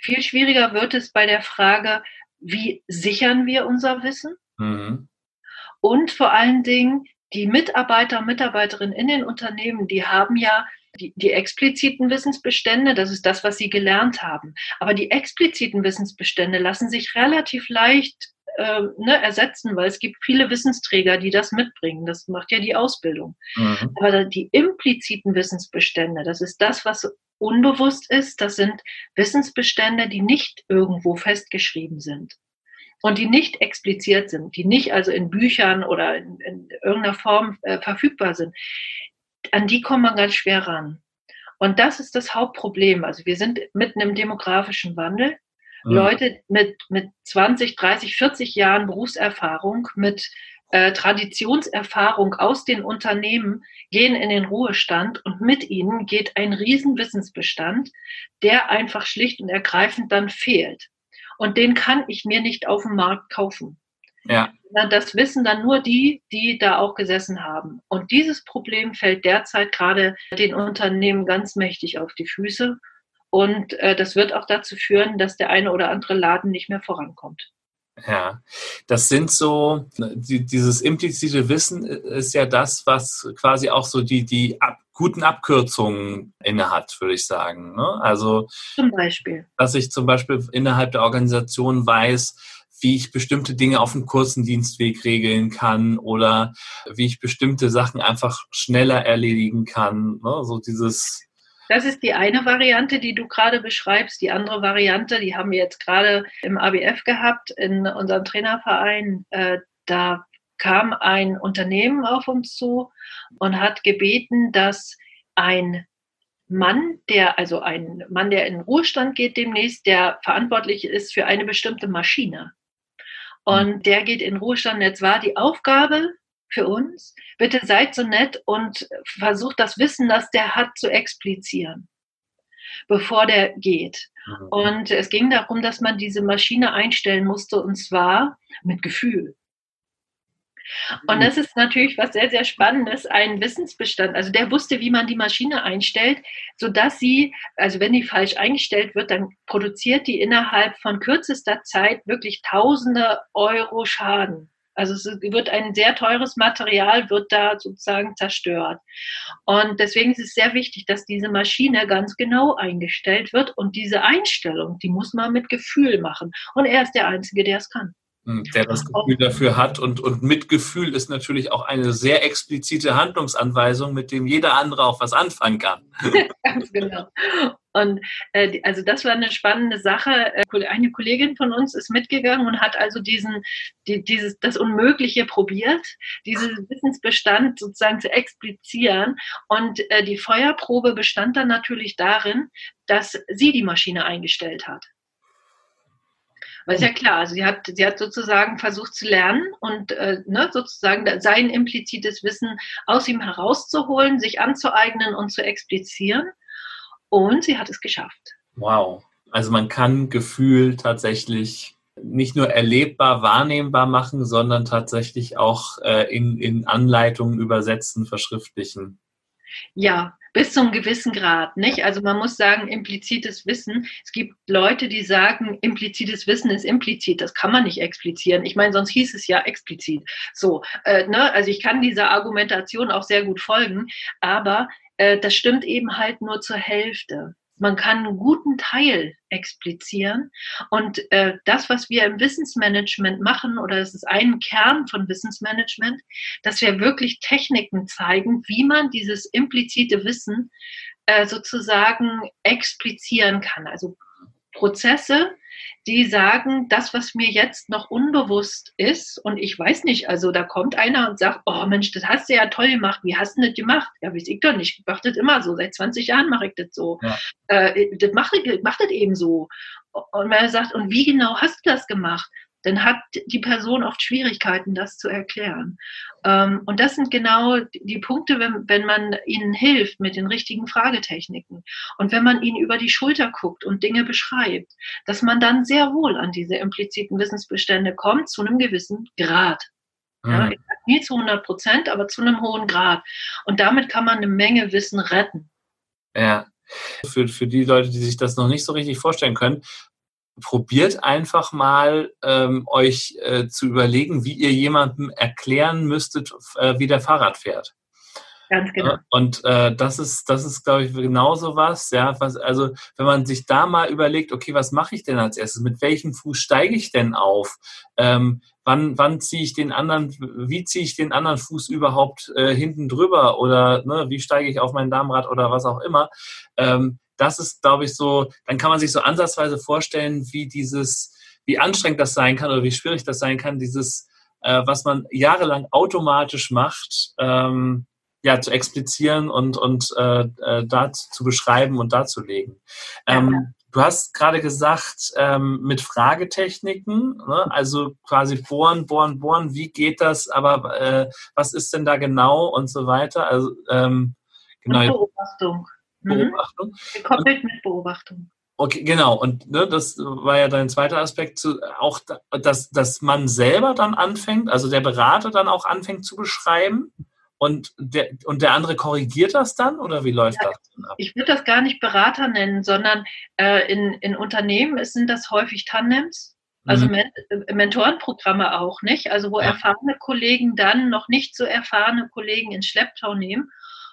Viel schwieriger wird es bei der Frage, wie sichern wir unser Wissen? Mhm. Und vor allen Dingen, die Mitarbeiter und Mitarbeiterinnen in den Unternehmen, die haben ja die, die, expliziten Wissensbestände, das ist das, was sie gelernt haben. Aber die expliziten Wissensbestände lassen sich relativ leicht äh, ne, ersetzen, weil es gibt viele Wissensträger, die das mitbringen. Das macht ja die Ausbildung. Mhm. Aber die impliziten Wissensbestände, das ist das, was unbewusst ist. Das sind Wissensbestände, die nicht irgendwo festgeschrieben sind und die nicht expliziert sind, die nicht also in Büchern oder in, in irgendeiner Form äh, verfügbar sind. An die kommt man ganz schwer ran. Und das ist das Hauptproblem. Also wir sind mitten im demografischen Wandel. Mhm. Leute mit, mit 20, 30, 40 Jahren Berufserfahrung, mit äh, Traditionserfahrung aus den Unternehmen gehen in den Ruhestand und mit ihnen geht ein Riesenwissensbestand, der einfach schlicht und ergreifend dann fehlt. Und den kann ich mir nicht auf dem Markt kaufen. Ja. Das wissen dann nur die, die da auch gesessen haben. Und dieses Problem fällt derzeit gerade den Unternehmen ganz mächtig auf die Füße. Und äh, das wird auch dazu führen, dass der eine oder andere Laden nicht mehr vorankommt. Ja, das sind so, die, dieses implizite Wissen ist ja das, was quasi auch so die, die ab, guten Abkürzungen innehat, würde ich sagen. Ne? Also, zum Beispiel. Dass ich zum Beispiel innerhalb der Organisation weiß, wie ich bestimmte Dinge auf dem kurzen Dienstweg regeln kann oder wie ich bestimmte Sachen einfach schneller erledigen kann. Ne? So dieses das ist die eine Variante, die du gerade beschreibst. Die andere Variante, die haben wir jetzt gerade im ABF gehabt, in unserem Trainerverein. Äh, da kam ein Unternehmen auf uns zu und hat gebeten, dass ein Mann, der, also ein Mann, der in Ruhestand geht demnächst, der verantwortlich ist für eine bestimmte Maschine. Und der geht in Ruhestand. Jetzt war die Aufgabe für uns. Bitte seid so nett und versucht das Wissen, das der hat, zu explizieren, bevor der geht. Mhm. Und es ging darum, dass man diese Maschine einstellen musste und zwar mit Gefühl. Und mhm. das ist natürlich was sehr, sehr Spannendes, ein Wissensbestand. Also der wusste, wie man die Maschine einstellt, sodass sie, also wenn die falsch eingestellt wird, dann produziert die innerhalb von kürzester Zeit wirklich tausende Euro Schaden. Also es wird ein sehr teures Material, wird da sozusagen zerstört. Und deswegen ist es sehr wichtig, dass diese Maschine ganz genau eingestellt wird. Und diese Einstellung, die muss man mit Gefühl machen. Und er ist der Einzige, der es kann. Hm, der das Gefühl dafür hat. Und, und Mitgefühl ist natürlich auch eine sehr explizite Handlungsanweisung, mit dem jeder andere auch was anfangen kann. Ganz genau. Und äh, also das war eine spannende Sache. Äh, eine Kollegin von uns ist mitgegangen und hat also diesen, die, dieses, das Unmögliche probiert, diesen Wissensbestand sozusagen zu explizieren. Und äh, die Feuerprobe bestand dann natürlich darin, dass sie die Maschine eingestellt hat. Weil ist ja klar, also sie hat, sie hat sozusagen versucht zu lernen und äh, ne, sozusagen sein implizites Wissen aus ihm herauszuholen, sich anzueignen und zu explizieren. Und sie hat es geschafft. Wow. Also man kann Gefühl tatsächlich nicht nur erlebbar, wahrnehmbar machen, sondern tatsächlich auch äh, in, in Anleitungen übersetzen, verschriftlichen. Ja, bis zum gewissen Grad, nicht? Also man muss sagen, implizites Wissen. Es gibt Leute, die sagen, implizites Wissen ist implizit. Das kann man nicht explizieren. Ich meine, sonst hieß es ja explizit. So, äh, ne? Also ich kann dieser Argumentation auch sehr gut folgen, aber äh, das stimmt eben halt nur zur Hälfte. Man kann einen guten Teil explizieren. Und äh, das, was wir im Wissensmanagement machen, oder es ist ein Kern von Wissensmanagement, dass wir wirklich Techniken zeigen, wie man dieses implizite Wissen äh, sozusagen explizieren kann. Also Prozesse, die sagen, das, was mir jetzt noch unbewusst ist, und ich weiß nicht, also da kommt einer und sagt, oh Mensch, das hast du ja toll gemacht, wie hast du das gemacht? Ja, weiß ich doch nicht, ich mache das immer so, seit 20 Jahren mache ich das so. Ja. Äh, das mache ich, mach das eben so. Und wenn er sagt, und wie genau hast du das gemacht? Dann hat die Person oft Schwierigkeiten, das zu erklären. Ähm, und das sind genau die Punkte, wenn, wenn man ihnen hilft mit den richtigen Fragetechniken und wenn man ihnen über die Schulter guckt und Dinge beschreibt, dass man dann sehr wohl an diese impliziten Wissensbestände kommt, zu einem gewissen Grad. Ja, mhm. nie zu 100 Prozent, aber zu einem hohen Grad. Und damit kann man eine Menge Wissen retten. Ja. Für, für die Leute, die sich das noch nicht so richtig vorstellen können, probiert einfach mal ähm, euch äh, zu überlegen, wie ihr jemandem erklären müsstet, äh, wie der Fahrrad fährt. Ganz genau. Und äh, das ist, das ist, glaube ich, genauso was, ja. Was, also, wenn man sich da mal überlegt, okay, was mache ich denn als erstes? Mit welchem Fuß steige ich denn auf? Ähm, wann, wann ziehe ich den anderen, wie ziehe ich den anderen Fuß überhaupt äh, hinten drüber? Oder ne, wie steige ich auf mein Darmrad oder was auch immer? Ähm, das ist, glaube ich, so, dann kann man sich so ansatzweise vorstellen, wie dieses, wie anstrengend das sein kann oder wie schwierig das sein kann, dieses, äh, was man jahrelang automatisch macht, ähm, ja, zu explizieren und, und äh, äh, da zu beschreiben und darzulegen. Ähm, ja. Du hast gerade gesagt, ähm, mit Fragetechniken, ne? also quasi bohren, bohren, bohren, wie geht das, aber äh, was ist denn da genau und so weiter. Also ähm, genau. Beobachtung. Mhm. Beobachtung. Gekoppelt mit Beobachtung. Okay, genau. Und ne, das war ja dein zweiter Aspekt, zu, auch, dass, dass man selber dann anfängt, also der Berater dann auch anfängt zu beschreiben und der, und der andere korrigiert das dann oder wie läuft ja, das ab? Ich würde das gar nicht Berater nennen, sondern äh, in, in Unternehmen sind das häufig Tandems, also mhm. Äh, Mentorenprogramme auch nicht, also wo ja. erfahrene Kollegen dann noch nicht so erfahrene Kollegen ins Schlepptau nehmen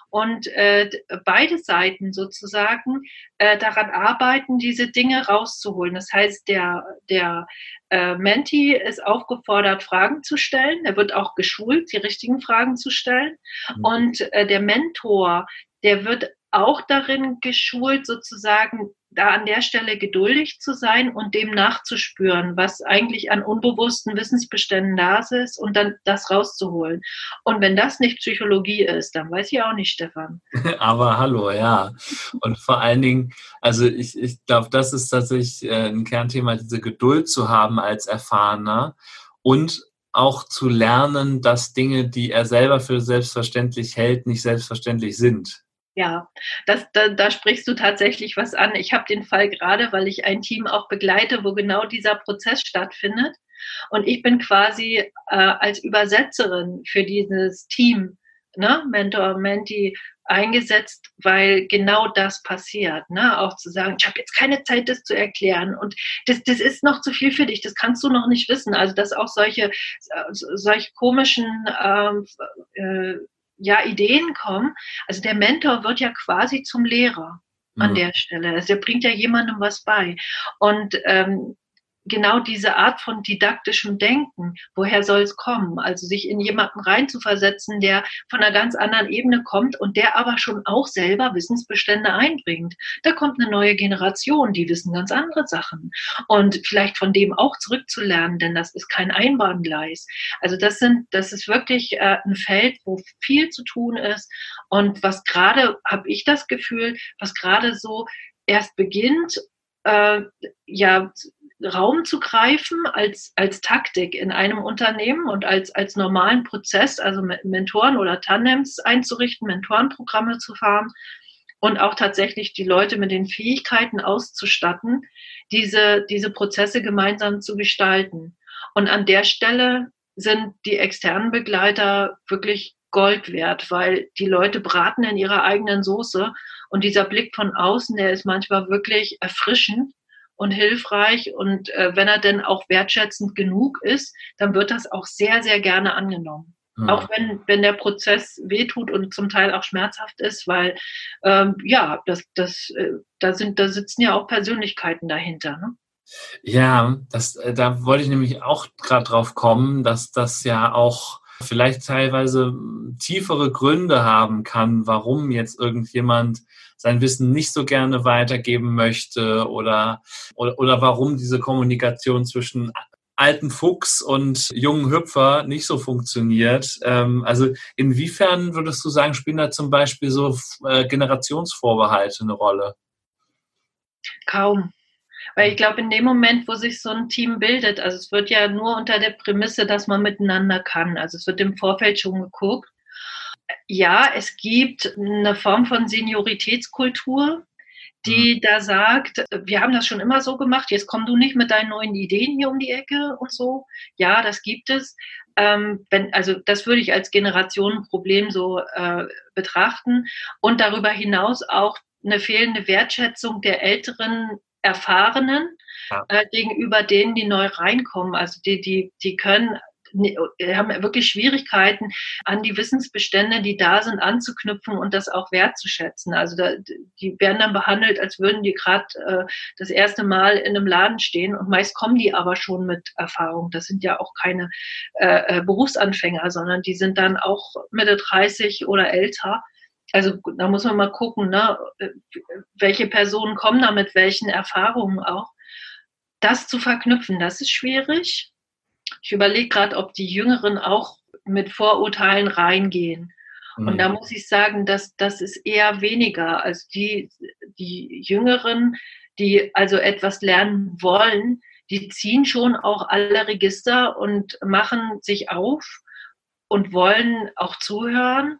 und äh, beide Seiten sozusagen äh, daran arbeiten, diese Dinge rauszuholen. Das heißt, der, der äh, Menti ist aufgefordert, Fragen zu stellen. Er wird auch geschult, die richtigen Fragen zu stellen. Mhm. Und äh, der Mentor, der wird auch darin geschult, sozusagen da an der Stelle geduldig zu sein und dem nachzuspüren, was eigentlich an unbewussten Wissensbeständen da ist und dann das rauszuholen. Und wenn das nicht Psychologie ist, dann weiß ich auch nicht, Stefan. Aber hallo, ja. Und vor allen Dingen, also ich, ich glaube, das ist tatsächlich äh, ein Kernthema, diese Geduld zu haben als Erfahrener und auch zu lernen, dass Dinge, die er selber für selbstverständlich hält, nicht selbstverständlich sind. Ja, das, da, da sprichst du tatsächlich was an. Ich habe den Fall gerade, weil ich ein Team auch begleite, wo genau dieser Prozess stattfindet. Und ich bin quasi äh, als Übersetzerin für dieses Team, ne, Mentor, Menti, eingesetzt, weil genau das passiert. Ne? Auch zu sagen, ich habe jetzt keine Zeit, das zu erklären und das, das ist noch zu viel für dich, das kannst du noch nicht wissen. Also dass auch solche, äh, solche komischen ähm, äh, ja, Ideen kommen. Also der Mentor wird ja quasi zum Lehrer an mhm. der Stelle. Also der bringt ja jemandem was bei. Und ähm, genau diese Art von didaktischem Denken, woher soll es kommen? Also sich in jemanden reinzuversetzen, der von einer ganz anderen Ebene kommt und der aber schon auch selber Wissensbestände einbringt. Da kommt eine neue Generation, die wissen ganz andere Sachen. Und vielleicht von dem auch zurückzulernen, denn das ist kein Einbahngleis. Also das sind, das ist wirklich äh, ein Feld, wo viel zu tun ist. Und was gerade, habe ich das Gefühl, was gerade so erst beginnt, äh, ja, Raum zu greifen als, als Taktik in einem Unternehmen und als, als normalen Prozess, also Mentoren oder Tandems einzurichten, Mentorenprogramme zu fahren und auch tatsächlich die Leute mit den Fähigkeiten auszustatten, diese, diese Prozesse gemeinsam zu gestalten. Und an der Stelle sind die externen Begleiter wirklich Gold wert, weil die Leute braten in ihrer eigenen Soße und dieser Blick von außen, der ist manchmal wirklich erfrischend und hilfreich. Und äh, wenn er denn auch wertschätzend genug ist, dann wird das auch sehr, sehr gerne angenommen. Mhm. Auch wenn, wenn der Prozess wehtut und zum Teil auch schmerzhaft ist, weil ähm, ja, das, das, äh, da sind, da sitzen ja auch Persönlichkeiten dahinter. Ne? Ja, das, äh, da wollte ich nämlich auch gerade drauf kommen, dass das ja auch vielleicht teilweise tiefere Gründe haben kann, warum jetzt irgendjemand sein Wissen nicht so gerne weitergeben möchte oder, oder, oder warum diese Kommunikation zwischen alten Fuchs und jungen Hüpfer nicht so funktioniert. Ähm, also inwiefern würdest du sagen, spielen da zum Beispiel so äh, Generationsvorbehalte eine Rolle? Kaum. Weil ich glaube, in dem Moment, wo sich so ein Team bildet, also es wird ja nur unter der Prämisse, dass man miteinander kann. Also es wird im Vorfeld schon geguckt, ja, es gibt eine Form von Senioritätskultur, die mhm. da sagt, wir haben das schon immer so gemacht, jetzt komm du nicht mit deinen neuen Ideen hier um die Ecke und so. Ja, das gibt es. Ähm, wenn, also das würde ich als Generationenproblem so äh, betrachten. Und darüber hinaus auch eine fehlende Wertschätzung der älteren Erfahrenen ja. äh, gegenüber denen, die neu reinkommen. Also die, die, die können haben wirklich Schwierigkeiten, an die Wissensbestände, die da sind, anzuknüpfen und das auch wertzuschätzen. Also da, die werden dann behandelt, als würden die gerade äh, das erste Mal in einem Laden stehen und meist kommen die aber schon mit Erfahrung. Das sind ja auch keine äh, äh Berufsanfänger, sondern die sind dann auch Mitte 30 oder älter. Also da muss man mal gucken, ne, welche Personen kommen da mit welchen Erfahrungen auch. Das zu verknüpfen, das ist schwierig. Ich überlege gerade, ob die Jüngeren auch mit Vorurteilen reingehen. Mhm. Und da muss ich sagen, dass das ist eher weniger. Also die, die Jüngeren, die also etwas lernen wollen, die ziehen schon auch alle Register und machen sich auf und wollen auch zuhören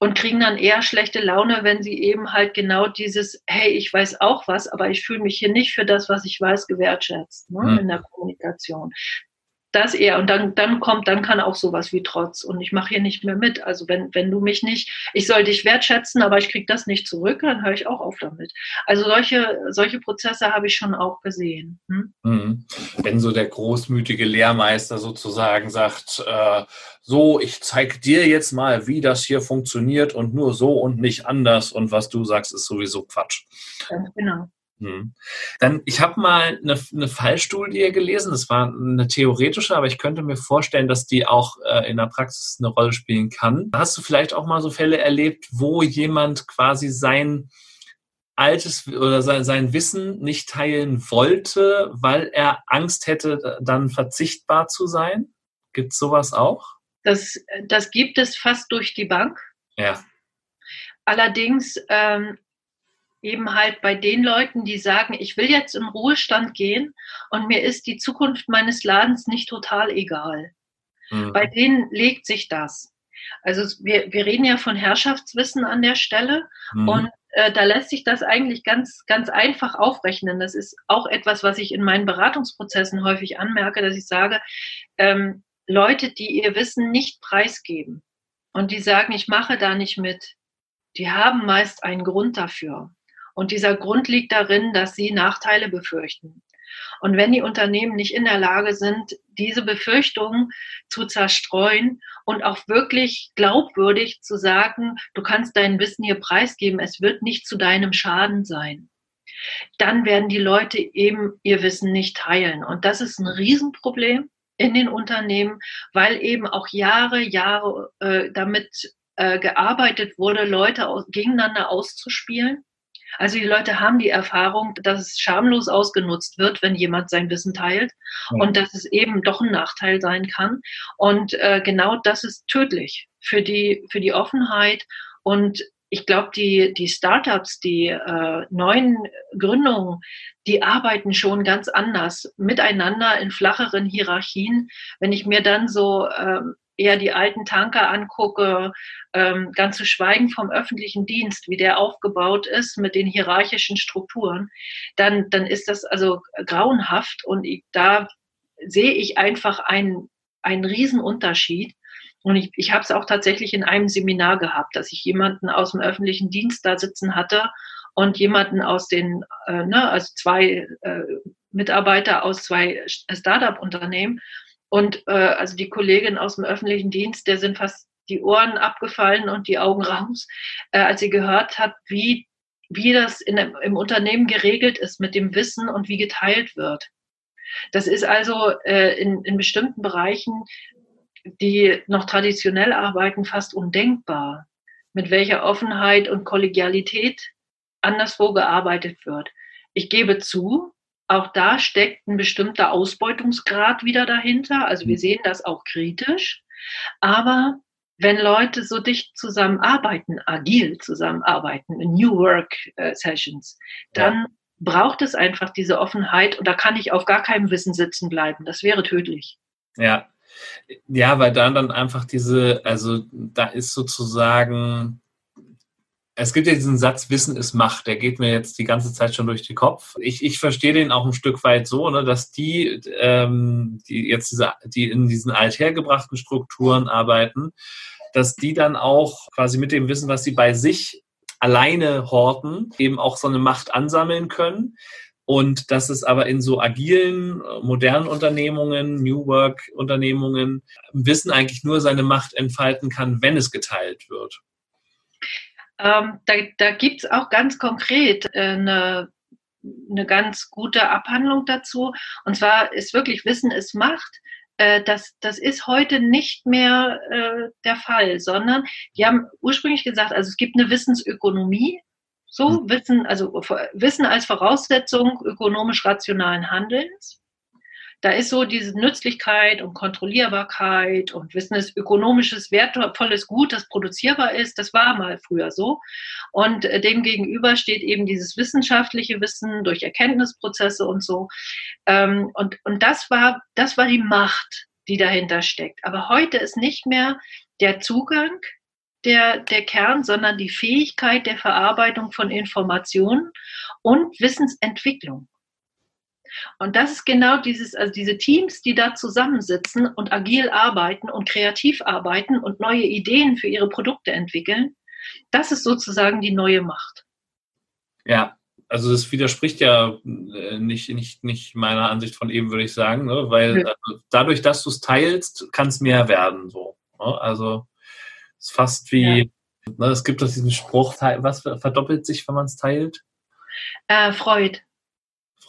und kriegen dann eher schlechte Laune, wenn sie eben halt genau dieses, hey, ich weiß auch was, aber ich fühle mich hier nicht für das, was ich weiß, gewertschätzt ne, mhm. in der Kommunikation das eher. Und dann, dann kommt, dann kann auch sowas wie Trotz. Und ich mache hier nicht mehr mit. Also wenn, wenn du mich nicht, ich soll dich wertschätzen, aber ich kriege das nicht zurück, dann höre ich auch auf damit. Also solche, solche Prozesse habe ich schon auch gesehen. Hm? Mhm. Wenn so der großmütige Lehrmeister sozusagen sagt, äh, so, ich zeige dir jetzt mal, wie das hier funktioniert und nur so und nicht anders. Und was du sagst, ist sowieso Quatsch. Ganz genau. Hm. Dann, ich habe mal eine, eine Fallstudie gelesen, das war eine theoretische, aber ich könnte mir vorstellen, dass die auch äh, in der Praxis eine Rolle spielen kann. Hast du vielleicht auch mal so Fälle erlebt, wo jemand quasi sein altes oder sein, sein Wissen nicht teilen wollte, weil er Angst hätte, dann verzichtbar zu sein? Gibt es sowas auch? Das, das gibt es fast durch die Bank. Ja. Allerdings ähm, eben halt bei den Leuten, die sagen, ich will jetzt im Ruhestand gehen und mir ist die Zukunft meines Ladens nicht total egal. Mhm. Bei denen legt sich das. Also wir, wir reden ja von Herrschaftswissen an der Stelle mhm. und äh, da lässt sich das eigentlich ganz, ganz einfach aufrechnen. Das ist auch etwas, was ich in meinen Beratungsprozessen häufig anmerke, dass ich sage, ähm, Leute, die ihr Wissen nicht preisgeben und die sagen, ich mache da nicht mit, die haben meist einen Grund dafür. Und dieser Grund liegt darin, dass sie Nachteile befürchten. Und wenn die Unternehmen nicht in der Lage sind, diese Befürchtungen zu zerstreuen und auch wirklich glaubwürdig zu sagen, du kannst dein Wissen hier preisgeben, es wird nicht zu deinem Schaden sein, dann werden die Leute eben ihr Wissen nicht teilen. Und das ist ein Riesenproblem in den Unternehmen, weil eben auch Jahre, Jahre äh, damit äh, gearbeitet wurde, Leute aus, gegeneinander auszuspielen also die Leute haben die Erfahrung, dass es schamlos ausgenutzt wird, wenn jemand sein Wissen teilt ja. und dass es eben doch ein Nachteil sein kann. Und äh, genau das ist tödlich für die, für die Offenheit. Und ich glaube, die, die Startups, die äh, neuen Gründungen, die arbeiten schon ganz anders miteinander in flacheren Hierarchien. Wenn ich mir dann so ähm, eher die alten Tanker angucke, ähm, ganz zu schweigen vom öffentlichen Dienst, wie der aufgebaut ist mit den hierarchischen Strukturen, dann, dann ist das also grauenhaft und ich, da sehe ich einfach einen, einen Riesenunterschied. Und ich, ich habe es auch tatsächlich in einem Seminar gehabt, dass ich jemanden aus dem öffentlichen Dienst da sitzen hatte und jemanden aus den, äh, ne, also zwei äh, Mitarbeiter aus zwei Startup-Unternehmen. Und äh, also die Kollegin aus dem öffentlichen Dienst, der sind fast die Ohren abgefallen und die Augen raus, äh, als sie gehört hat, wie, wie das in, im Unternehmen geregelt ist mit dem Wissen und wie geteilt wird. Das ist also äh, in, in bestimmten Bereichen, die noch traditionell arbeiten, fast undenkbar, mit welcher Offenheit und Kollegialität anderswo gearbeitet wird. Ich gebe zu, auch da steckt ein bestimmter Ausbeutungsgrad wieder dahinter. Also wir mhm. sehen das auch kritisch. Aber wenn Leute so dicht zusammenarbeiten, agil zusammenarbeiten, in New Work äh, Sessions, dann ja. braucht es einfach diese Offenheit und da kann ich auf gar keinem Wissen sitzen bleiben. Das wäre tödlich. Ja. Ja, weil dann dann einfach diese, also da ist sozusagen es gibt ja diesen Satz, Wissen ist Macht, der geht mir jetzt die ganze Zeit schon durch den Kopf. Ich, ich verstehe den auch ein Stück weit so, ne, dass die, ähm, die jetzt diese, die in diesen althergebrachten Strukturen arbeiten, dass die dann auch quasi mit dem Wissen, was sie bei sich alleine horten, eben auch so eine Macht ansammeln können. Und dass es aber in so agilen, modernen Unternehmungen, New Work Unternehmungen, Wissen eigentlich nur seine Macht entfalten kann, wenn es geteilt wird. Ähm, da da gibt es auch ganz konkret äh, eine, eine ganz gute Abhandlung dazu. Und zwar ist wirklich Wissen ist Macht. Äh, das, das ist heute nicht mehr äh, der Fall, sondern die haben ursprünglich gesagt, also es gibt eine Wissensökonomie, so hm. Wissen, also Wissen als Voraussetzung ökonomisch rationalen Handelns. Da ist so diese Nützlichkeit und Kontrollierbarkeit und Wissen ist ökonomisches, wertvolles Gut, das produzierbar ist. Das war mal früher so. Und äh, dem steht eben dieses wissenschaftliche Wissen durch Erkenntnisprozesse und so. Ähm, und, und das war, das war die Macht, die dahinter steckt. Aber heute ist nicht mehr der Zugang der, der Kern, sondern die Fähigkeit der Verarbeitung von Informationen und Wissensentwicklung. Und das ist genau dieses, also diese Teams, die da zusammensitzen und agil arbeiten und kreativ arbeiten und neue Ideen für ihre Produkte entwickeln, das ist sozusagen die neue Macht. Ja, also das widerspricht ja äh, nicht, nicht, nicht meiner Ansicht von eben, würde ich sagen, ne? weil ja. Also dadurch, dass du es teilst, kann es mehr werden. So. Ne? Also es ist fast wie, ja. ne, es gibt doch diesen Spruch, was verdoppelt sich, wenn man es teilt? Äh, Freud.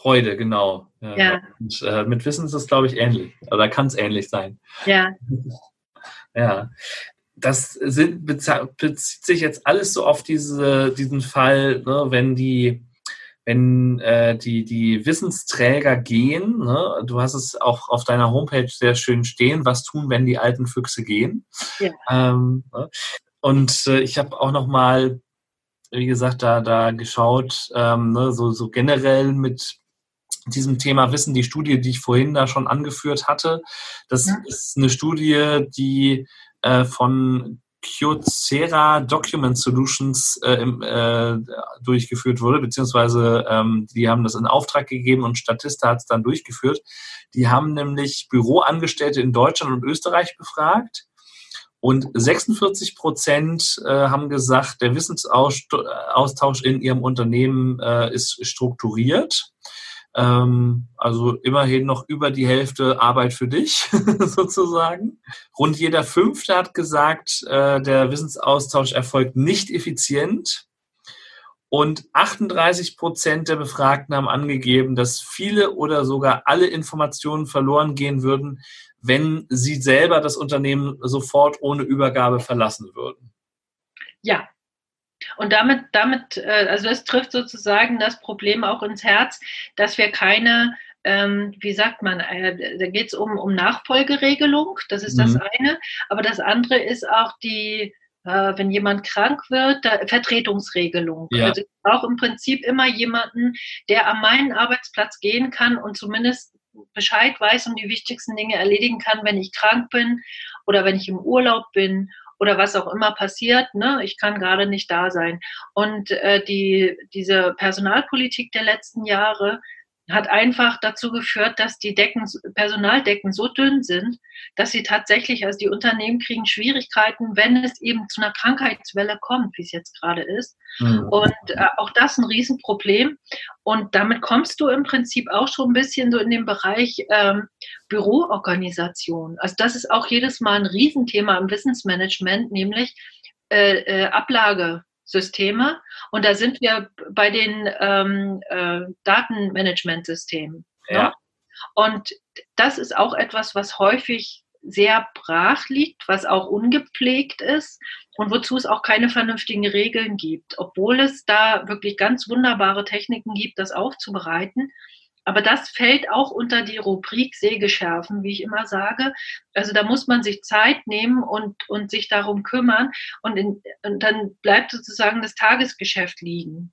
Freude, genau. Ja. ja. Und, äh, mit Wissen ist es, glaube ich, ähnlich. Oder kann es ähnlich sein. Ja. ja. Das sind, bezieht sich jetzt alles so auf diese, diesen Fall, ne, wenn die, wenn äh, die, die Wissensträger gehen, ne, du hast es auch auf deiner Homepage sehr schön stehen, was tun, wenn die alten Füchse gehen. Ja. Ähm, ne? Und äh, ich habe auch noch mal, wie gesagt, da, da geschaut, ähm, ne, so, so generell mit diesem Thema Wissen, die Studie, die ich vorhin da schon angeführt hatte, das ja. ist eine Studie, die äh, von Kyocera Document Solutions äh, im, äh, durchgeführt wurde, beziehungsweise ähm, die haben das in Auftrag gegeben und Statista hat es dann durchgeführt. Die haben nämlich Büroangestellte in Deutschland und Österreich befragt und 46 Prozent äh, haben gesagt, der Wissensaustausch in ihrem Unternehmen äh, ist strukturiert. Ähm, also immerhin noch über die Hälfte Arbeit für dich sozusagen. Rund jeder Fünfte hat gesagt, äh, der Wissensaustausch erfolgt nicht effizient. Und 38 Prozent der Befragten haben angegeben, dass viele oder sogar alle Informationen verloren gehen würden, wenn sie selber das Unternehmen sofort ohne Übergabe verlassen würden. Ja, und damit, damit, äh, also das trifft sozusagen das Problem auch ins Herz, dass wir keine, ähm, wie sagt man, äh, da geht es um, um Nachfolgeregelung, das ist mhm. das eine, aber das andere ist auch die, äh, wenn jemand krank wird, da, Vertretungsregelung. Ja. Also ich brauche im Prinzip immer jemanden, der an meinen Arbeitsplatz gehen kann und zumindest Bescheid weiß und die wichtigsten Dinge erledigen kann, wenn ich krank bin oder wenn ich im Urlaub bin oder was auch immer passiert, ne, ich kann gerade nicht da sein. Und äh, die, diese Personalpolitik der letzten Jahre hat einfach dazu geführt, dass die Decken, Personaldecken so dünn sind, dass sie tatsächlich, also die Unternehmen kriegen Schwierigkeiten, wenn es eben zu einer Krankheitswelle kommt, wie es jetzt gerade ist. Mhm. Und äh, auch das ein Riesenproblem. Und damit kommst du im Prinzip auch schon ein bisschen so in den Bereich ähm, Büroorganisation. Also das ist auch jedes Mal ein Riesenthema im Wissensmanagement, nämlich äh, äh, Ablage Systeme. Und da sind wir bei den ähm, äh, Datenmanagementsystemen. Ne? Ja. Ne? Und das ist auch etwas, was häufig sehr brach liegt, was auch ungepflegt ist und wozu es auch keine vernünftigen Regeln gibt, obwohl es da wirklich ganz wunderbare Techniken gibt, das aufzubereiten. Aber das fällt auch unter die Rubrik Sägeschärfen, wie ich immer sage. Also da muss man sich Zeit nehmen und, und sich darum kümmern und, in, und dann bleibt sozusagen das Tagesgeschäft liegen.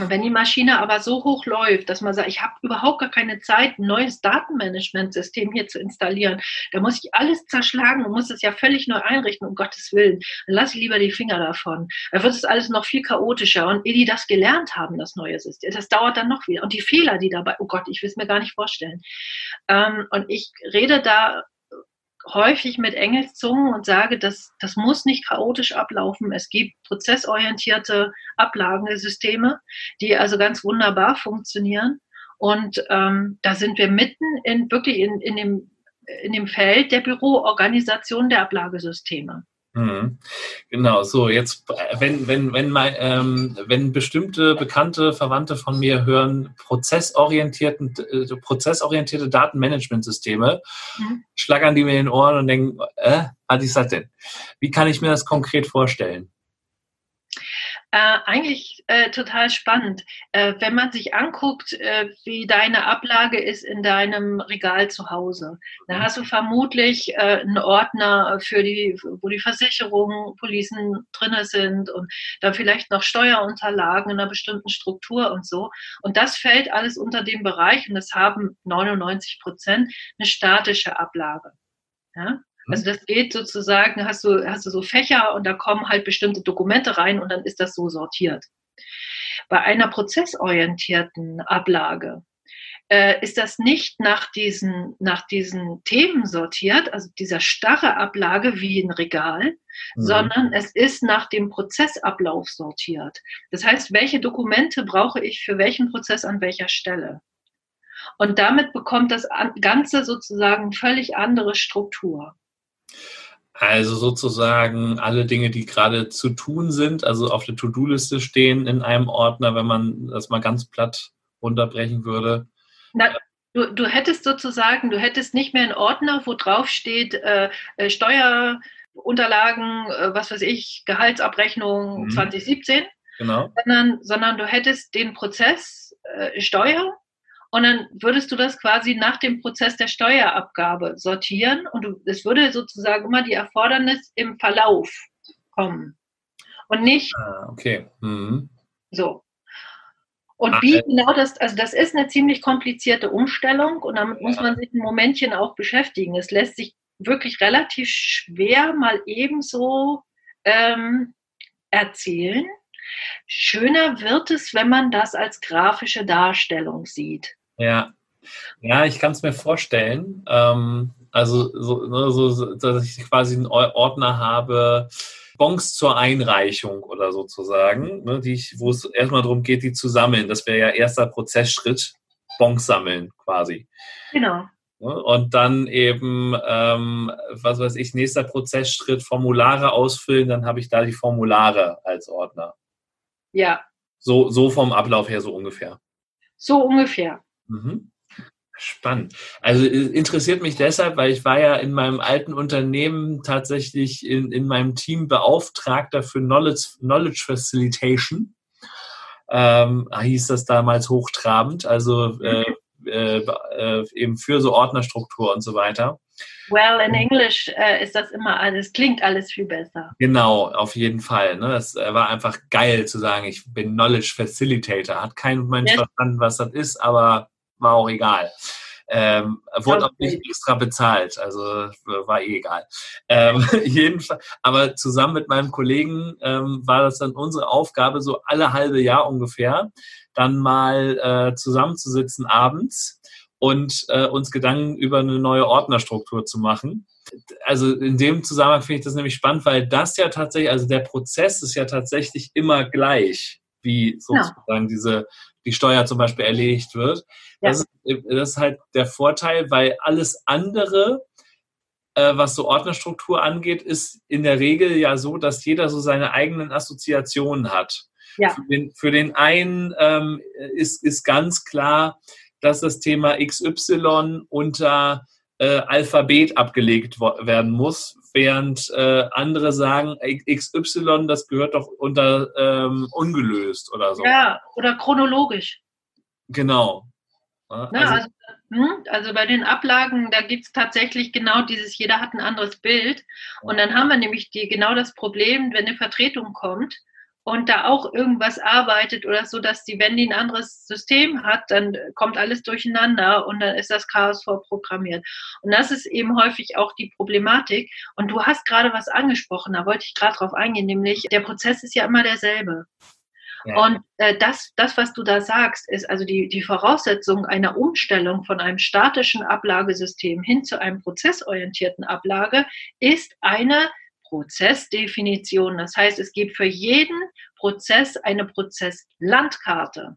Und wenn die Maschine aber so hoch läuft, dass man sagt, ich habe überhaupt gar keine Zeit, ein neues Datenmanagementsystem hier zu installieren, da muss ich alles zerschlagen und muss es ja völlig neu einrichten, um Gottes Willen. Dann lasse ich lieber die Finger davon. Da wird es alles noch viel chaotischer. Und ehe die das gelernt haben, das neue System, das dauert dann noch wieder. Und die Fehler, die dabei, oh Gott, ich will es mir gar nicht vorstellen. Ähm, und ich rede da häufig mit Engelszungen und sage, dass das muss nicht chaotisch ablaufen. Es gibt prozessorientierte Ablagensysteme, die also ganz wunderbar funktionieren. Und ähm, da sind wir mitten in wirklich in, in, dem, in dem Feld der Büroorganisation der Ablagesysteme. Mhm. Genau, so jetzt, wenn, wenn, wenn, mein, ähm, wenn bestimmte bekannte Verwandte von mir hören, prozessorientierten, äh, prozessorientierte Datenmanagementsysteme, mhm. schlagern die mir in den Ohren und denken, äh, was ist das denn? Wie kann ich mir das konkret vorstellen? Äh, eigentlich äh, total spannend. Äh, wenn man sich anguckt, äh, wie deine Ablage ist in deinem Regal zu Hause, mhm. hast du vermutlich äh, einen Ordner für die, wo die Versicherungen, Policen drinne sind und da vielleicht noch Steuerunterlagen in einer bestimmten Struktur und so. Und das fällt alles unter den Bereich und das haben 99 Prozent eine statische Ablage. Ja? Also das geht sozusagen, hast du, hast du so Fächer und da kommen halt bestimmte Dokumente rein und dann ist das so sortiert. Bei einer prozessorientierten Ablage äh, ist das nicht nach diesen, nach diesen Themen sortiert, also dieser starre Ablage wie ein Regal, mhm. sondern es ist nach dem Prozessablauf sortiert. Das heißt, welche Dokumente brauche ich für welchen Prozess an welcher Stelle? Und damit bekommt das Ganze sozusagen völlig andere Struktur. Also sozusagen alle Dinge, die gerade zu tun sind, also auf der To-Do-Liste stehen in einem Ordner, wenn man das mal ganz platt runterbrechen würde. Na, du, du hättest sozusagen, du hättest nicht mehr einen Ordner, wo drauf steht äh, äh Steuerunterlagen, äh, was weiß ich, Gehaltsabrechnung mhm. 2017, genau. sondern, sondern du hättest den Prozess äh, Steuer und dann würdest du das quasi nach dem Prozess der Steuerabgabe sortieren und du, es würde sozusagen immer die Erfordernis im Verlauf kommen. Und nicht. Ah, okay. Mhm. So. Und wie äh genau das, also das ist eine ziemlich komplizierte Umstellung und damit muss man sich ein Momentchen auch beschäftigen. Es lässt sich wirklich relativ schwer mal ebenso ähm, erzählen. Schöner wird es, wenn man das als grafische Darstellung sieht. Ja, ja, ich kann es mir vorstellen. Ähm, also, so, ne, so, dass ich quasi einen Ordner habe, Bons zur Einreichung oder sozusagen, ne, die ich, wo es erstmal darum geht, die zu sammeln. Das wäre ja erster Prozessschritt, Bons sammeln quasi. Genau. Ne, und dann eben, ähm, was weiß ich, nächster Prozessschritt, Formulare ausfüllen, dann habe ich da die Formulare als Ordner. Ja. So, so vom Ablauf her so ungefähr. So ungefähr. Mhm. Spannend. Also interessiert mich deshalb, weil ich war ja in meinem alten Unternehmen tatsächlich in, in meinem Team Beauftragter für Knowledge, Knowledge Facilitation. Ähm, hieß das damals hochtrabend, also äh, äh, äh, eben für so Ordnerstruktur und so weiter. Well, in Englisch äh, ist das immer alles, klingt alles viel besser. Genau, auf jeden Fall. Ne? Das äh, war einfach geil zu sagen, ich bin Knowledge Facilitator. Hat kein Mensch yes. verstanden, was das ist, aber war auch egal. Ähm, wurde auch nicht extra bezahlt, also war eh egal. Ähm, jedenfalls, aber zusammen mit meinem Kollegen ähm, war das dann unsere Aufgabe, so alle halbe Jahr ungefähr, dann mal äh, zusammenzusitzen abends und äh, uns Gedanken über eine neue Ordnerstruktur zu machen. Also in dem Zusammenhang finde ich das nämlich spannend, weil das ja tatsächlich, also der Prozess ist ja tatsächlich immer gleich, wie sozusagen ja. diese die Steuer zum Beispiel erledigt wird. Ja. Das, ist, das ist halt der Vorteil, weil alles andere, äh, was so Ordnerstruktur angeht, ist in der Regel ja so, dass jeder so seine eigenen Assoziationen hat. Ja. Für, den, für den einen ähm, ist, ist ganz klar, dass das Thema XY unter äh, Alphabet abgelegt werden muss, während äh, andere sagen, XY, das gehört doch unter ähm, ungelöst oder so. Ja, oder chronologisch. Genau. Ja, Na, also, also, hm, also, bei den Ablagen, da gibt es tatsächlich genau dieses, jeder hat ein anderes Bild. Und dann haben wir nämlich die, genau das Problem, wenn eine Vertretung kommt, und da auch irgendwas arbeitet oder so, dass die, wenn die ein anderes System hat, dann kommt alles durcheinander und dann ist das Chaos vorprogrammiert. Und das ist eben häufig auch die Problematik. Und du hast gerade was angesprochen, da wollte ich gerade drauf eingehen, nämlich der Prozess ist ja immer derselbe. Ja. Und äh, das, das, was du da sagst, ist also die, die Voraussetzung einer Umstellung von einem statischen Ablagesystem hin zu einem prozessorientierten Ablage, ist eine Prozessdefinition. Das heißt, es gibt für jeden Prozess eine Prozesslandkarte.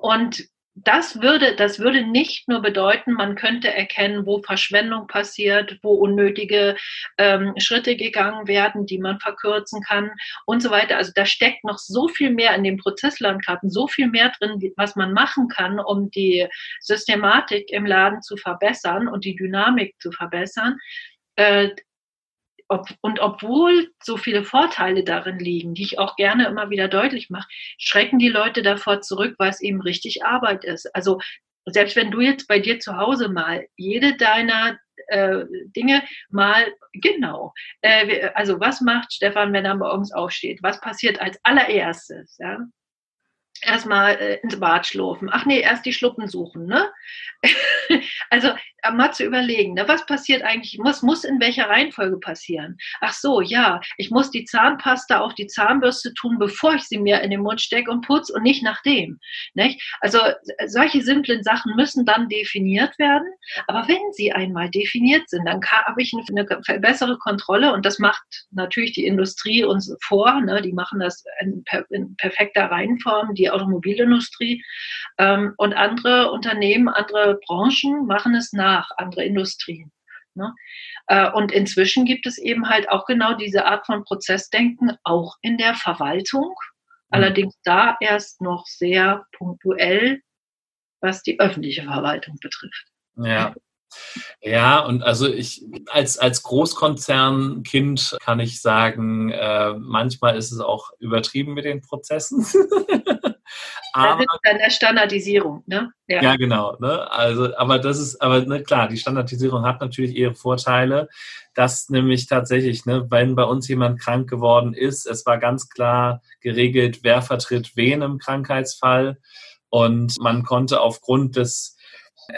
Und das würde, das würde nicht nur bedeuten, man könnte erkennen, wo Verschwendung passiert, wo unnötige ähm, Schritte gegangen werden, die man verkürzen kann und so weiter. Also da steckt noch so viel mehr in den Prozesslandkarten, so viel mehr drin, was man machen kann, um die Systematik im Laden zu verbessern und die Dynamik zu verbessern. Äh, ob, und obwohl so viele Vorteile darin liegen, die ich auch gerne immer wieder deutlich mache, schrecken die Leute davor zurück, weil es eben richtig Arbeit ist. Also selbst wenn du jetzt bei dir zu Hause mal jede deiner äh, Dinge mal genau. Äh, also was macht Stefan, wenn er morgens aufsteht? Was passiert als allererstes? Ja? erstmal äh, ins Bad schlurfen. Ach nee, erst die Schluppen suchen, ne? also mal zu überlegen, ne, was passiert eigentlich, muss, muss in welcher Reihenfolge passieren? Ach so, ja, ich muss die Zahnpasta auf die Zahnbürste tun, bevor ich sie mir in den Mund stecke und putze und nicht nachdem. Nicht? Also solche simplen Sachen müssen dann definiert werden, aber wenn sie einmal definiert sind, dann habe ich eine, bessere Kontrolle und das macht natürlich die Industrie uns vor, ne? die machen das in, in perfekter Reihenform, die Automobilindustrie ähm, und andere Unternehmen, andere Branchen machen es nach, andere Industrien. Ne? Äh, und inzwischen gibt es eben halt auch genau diese Art von Prozessdenken auch in der Verwaltung, mhm. allerdings da erst noch sehr punktuell, was die öffentliche Verwaltung betrifft. Ja. Ja, und also ich als, als Großkonzernkind kann ich sagen, äh, manchmal ist es auch übertrieben mit den Prozessen. aber, das ist dann der Standardisierung, ne? Ja, ja genau. Ne? Also, aber das ist, aber ne, klar, die Standardisierung hat natürlich ihre Vorteile, dass nämlich tatsächlich, ne, wenn bei uns jemand krank geworden ist, es war ganz klar geregelt, wer vertritt wen im Krankheitsfall. Und man konnte aufgrund des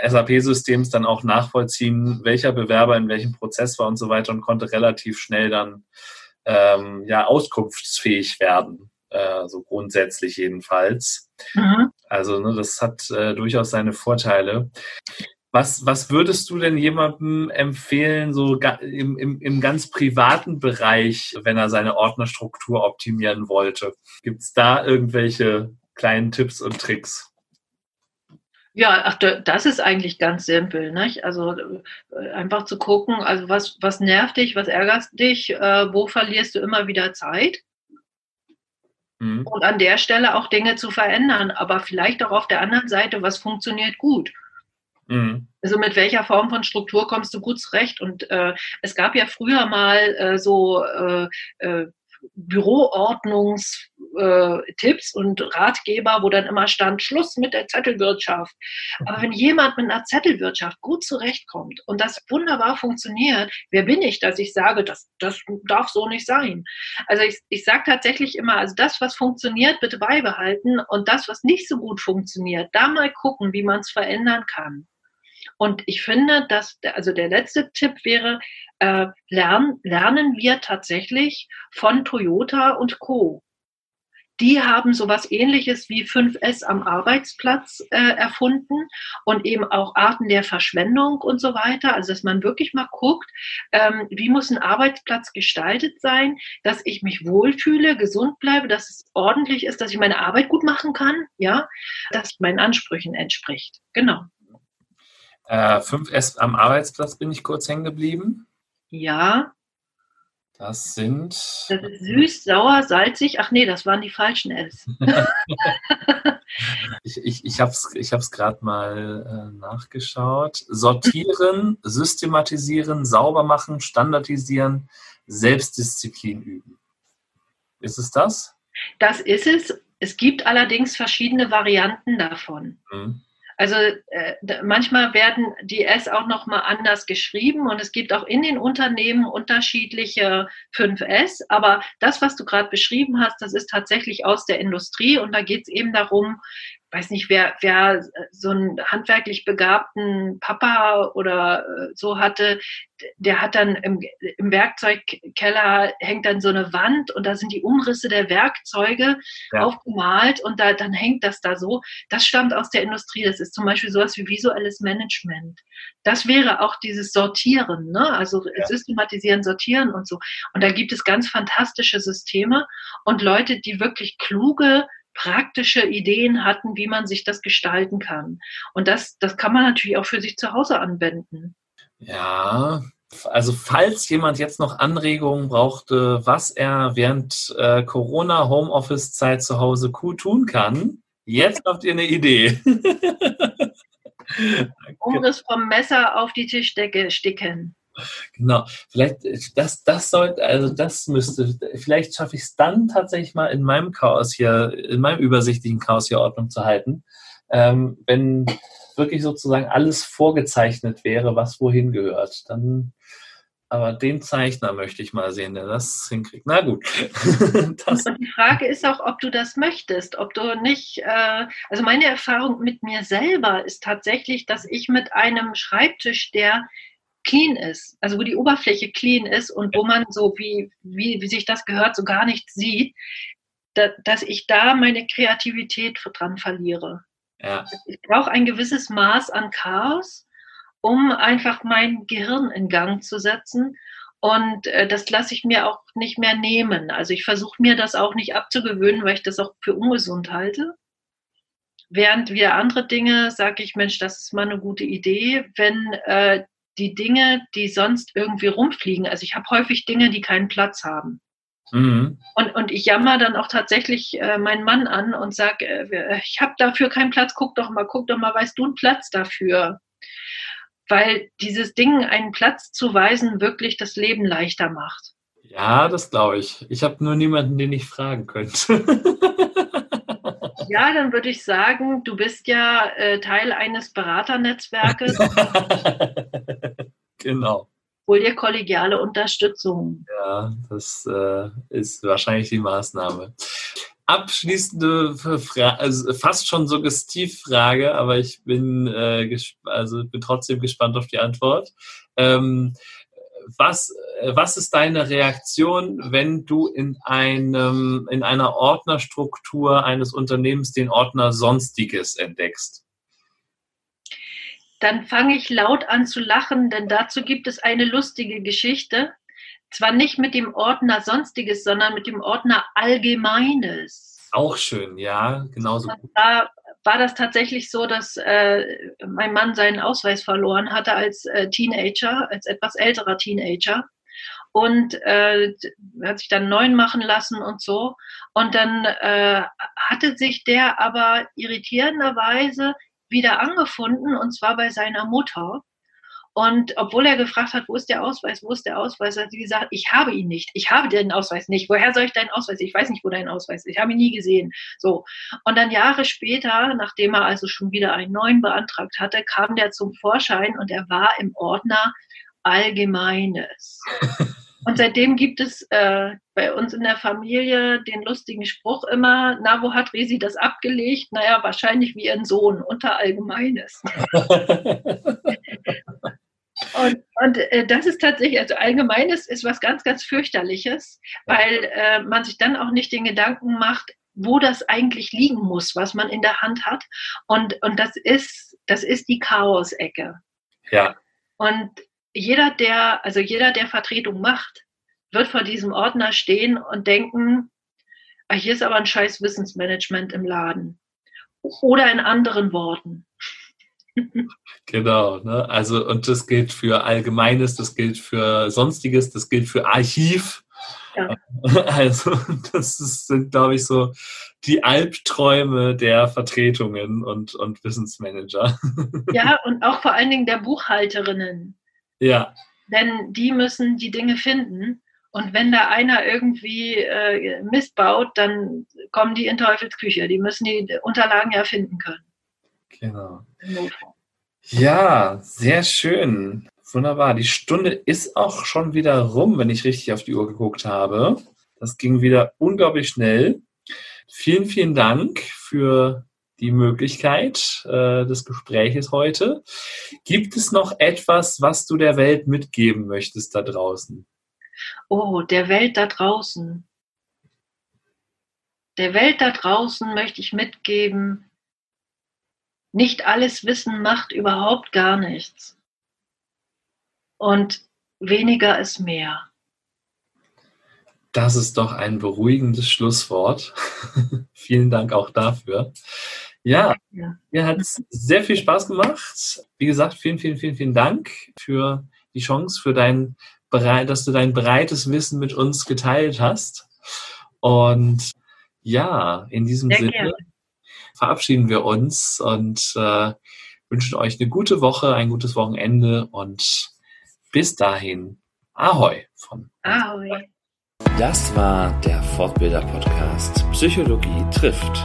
SAP-Systems dann auch nachvollziehen, welcher Bewerber in welchem Prozess war und so weiter und konnte relativ schnell dann ähm, ja auskunftsfähig werden äh, so grundsätzlich jedenfalls. Mhm. Also ne, das hat äh, durchaus seine Vorteile. Was, was würdest du denn jemandem empfehlen, so im, im, im ganz privaten Bereich, wenn er seine Ordnerstruktur optimieren wollte? Gibt es da irgendwelche kleinen Tipps und Tricks? Ja, ach, das ist eigentlich ganz simpel. Nicht? Also äh, einfach zu gucken, also was, was nervt dich, was ärgert dich, äh, wo verlierst du immer wieder Zeit? Mhm. Und an der Stelle auch Dinge zu verändern, aber vielleicht auch auf der anderen Seite, was funktioniert gut. Mhm. Also mit welcher Form von Struktur kommst du gut zurecht? Und äh, es gab ja früher mal äh, so äh, äh Büroordnungstipps äh, und Ratgeber, wo dann immer stand, Schluss mit der Zettelwirtschaft. Aber wenn jemand mit einer Zettelwirtschaft gut zurechtkommt und das wunderbar funktioniert, wer bin ich, dass ich sage, das, das darf so nicht sein? Also ich, ich sage tatsächlich immer, also das, was funktioniert, bitte beibehalten und das, was nicht so gut funktioniert, da mal gucken, wie man es verändern kann. Und ich finde, dass, also der letzte Tipp wäre, äh, lernen, lernen wir tatsächlich von Toyota und Co. Die haben sowas ähnliches wie 5S am Arbeitsplatz äh, erfunden und eben auch Arten der Verschwendung und so weiter. Also dass man wirklich mal guckt, ähm, wie muss ein Arbeitsplatz gestaltet sein, dass ich mich wohlfühle, gesund bleibe, dass es ordentlich ist, dass ich meine Arbeit gut machen kann, ja, dass meinen Ansprüchen entspricht. Genau. Äh, 5S am Arbeitsplatz bin ich kurz hängen geblieben. Ja. Das sind. Das ist süß, sauer, salzig. Ach nee, das waren die falschen S. ich ich, ich habe es ich gerade mal äh, nachgeschaut. Sortieren, systematisieren, sauber machen, standardisieren, Selbstdisziplin üben. Ist es das? Das ist es. Es gibt allerdings verschiedene Varianten davon. Mhm. Also äh, manchmal werden die S auch noch mal anders geschrieben und es gibt auch in den Unternehmen unterschiedliche 5S. Aber das, was du gerade beschrieben hast, das ist tatsächlich aus der Industrie und da geht es eben darum, weiß nicht, wer, wer so einen handwerklich begabten Papa oder äh, so hatte, der hat dann im, im Werkzeugkeller hängt dann so eine Wand und da sind die Umrisse der Werkzeuge ja. aufgemalt und da, dann hängt das da so. Das stammt aus der Industrie. Das ist zum Beispiel sowas wie visuelles Management. Das wäre auch dieses Sortieren, ne? also ja. systematisieren, sortieren und so. Und da gibt es ganz fantastische Systeme und Leute, die wirklich kluge praktische Ideen hatten, wie man sich das gestalten kann. Und das, das kann man natürlich auch für sich zu Hause anwenden. Ja, also falls jemand jetzt noch Anregungen brauchte, was er während äh, Corona Homeoffice Zeit zu Hause cool tun kann, jetzt habt ihr eine Idee. Umriss vom Messer auf die Tischdecke sticken. Genau, vielleicht, das, das sollte, also das müsste, vielleicht schaffe ich es dann tatsächlich mal in meinem Chaos hier, in meinem übersichtlichen Chaos hier Ordnung zu halten. Ähm, wenn wirklich sozusagen alles vorgezeichnet wäre, was wohin gehört, dann aber den Zeichner möchte ich mal sehen, der das hinkriegt. Na gut. das und die Frage ist auch, ob du das möchtest, ob du nicht, äh, also meine Erfahrung mit mir selber ist tatsächlich, dass ich mit einem Schreibtisch, der clean ist, also wo die Oberfläche clean ist und wo man so, wie, wie, wie sich das gehört, so gar nicht sieht, da, dass ich da meine Kreativität dran verliere. Ja. Ich brauche ein gewisses Maß an Chaos um einfach mein Gehirn in Gang zu setzen. Und äh, das lasse ich mir auch nicht mehr nehmen. Also ich versuche mir das auch nicht abzugewöhnen, weil ich das auch für ungesund halte. Während wir andere Dinge, sage ich, Mensch, das ist mal eine gute Idee, wenn äh, die Dinge, die sonst irgendwie rumfliegen, also ich habe häufig Dinge, die keinen Platz haben. Mhm. Und, und ich jammer dann auch tatsächlich äh, meinen Mann an und sage, äh, ich habe dafür keinen Platz, guck doch mal, guck doch mal, weißt du einen Platz dafür? weil dieses Ding einen Platz zu weisen wirklich das Leben leichter macht. Ja, das glaube ich. Ich habe nur niemanden, den ich fragen könnte. ja, dann würde ich sagen, du bist ja äh, Teil eines Beraternetzwerkes. genau. Hol dir kollegiale Unterstützung. Ja, das äh, ist wahrscheinlich die Maßnahme abschließende Frage, also fast schon Suggestivfrage, aber ich bin, äh, also bin trotzdem gespannt auf die Antwort. Ähm, was, was ist deine Reaktion, wenn du in einem, in einer Ordnerstruktur eines Unternehmens den Ordner Sonstiges entdeckst? Dann fange ich laut an zu lachen, denn dazu gibt es eine lustige Geschichte zwar nicht mit dem Ordner Sonstiges, sondern mit dem Ordner Allgemeines. Auch schön, ja, genauso. Und da war das tatsächlich so, dass äh, mein Mann seinen Ausweis verloren hatte als äh, Teenager, als etwas älterer Teenager. Und äh, hat sich dann neun machen lassen und so. Und dann äh, hatte sich der aber irritierenderweise wieder angefunden, und zwar bei seiner Mutter. Und obwohl er gefragt hat, wo ist der Ausweis, wo ist der Ausweis, hat sie gesagt, ich habe ihn nicht. Ich habe den Ausweis nicht. Woher soll ich deinen Ausweis? Ich weiß nicht, wo dein Ausweis ist. Ich habe ihn nie gesehen. So. Und dann Jahre später, nachdem er also schon wieder einen neuen beantragt hatte, kam der zum Vorschein und er war im Ordner Allgemeines. Und seitdem gibt es äh, bei uns in der Familie den lustigen Spruch immer, na, wo hat Resi das abgelegt? Naja, wahrscheinlich wie ihren Sohn, unter Allgemeines. Und, und äh, das ist tatsächlich, also allgemeines ist was ganz, ganz fürchterliches, weil äh, man sich dann auch nicht den Gedanken macht, wo das eigentlich liegen muss, was man in der Hand hat. Und, und das ist, das ist die Chaos-Ecke. Ja. Und jeder, der, also jeder, der Vertretung macht, wird vor diesem Ordner stehen und denken, ah, hier ist aber ein scheiß Wissensmanagement im Laden. Oder in anderen Worten. Genau, ne? Also, und das gilt für Allgemeines, das gilt für Sonstiges, das gilt für Archiv. Ja. Also, das ist, sind, glaube ich, so die Albträume der Vertretungen und, und Wissensmanager. Ja, und auch vor allen Dingen der Buchhalterinnen. Ja. Denn die müssen die Dinge finden. Und wenn da einer irgendwie äh, Mist baut, dann kommen die in Teufelsküche. Die müssen die Unterlagen ja finden können. Genau. Ja, sehr schön. Wunderbar. Die Stunde ist auch schon wieder rum, wenn ich richtig auf die Uhr geguckt habe. Das ging wieder unglaublich schnell. Vielen, vielen Dank für die Möglichkeit äh, des Gespräches heute. Gibt es noch etwas, was du der Welt mitgeben möchtest da draußen? Oh, der Welt da draußen. Der Welt da draußen möchte ich mitgeben, nicht alles Wissen macht überhaupt gar nichts. Und weniger ist mehr. Das ist doch ein beruhigendes Schlusswort. Vielen Dank auch dafür. Ja, ja. mir hat es sehr viel Spaß gemacht. Wie gesagt, vielen, vielen, vielen, vielen Dank für die Chance, für dein, dass du dein breites Wissen mit uns geteilt hast. Und ja, in diesem sehr Sinne gerne. verabschieden wir uns und äh, wünschen euch eine gute Woche, ein gutes Wochenende und bis dahin, Ahoi von Ahoi. Das war der Fortbilder-Podcast Psychologie trifft.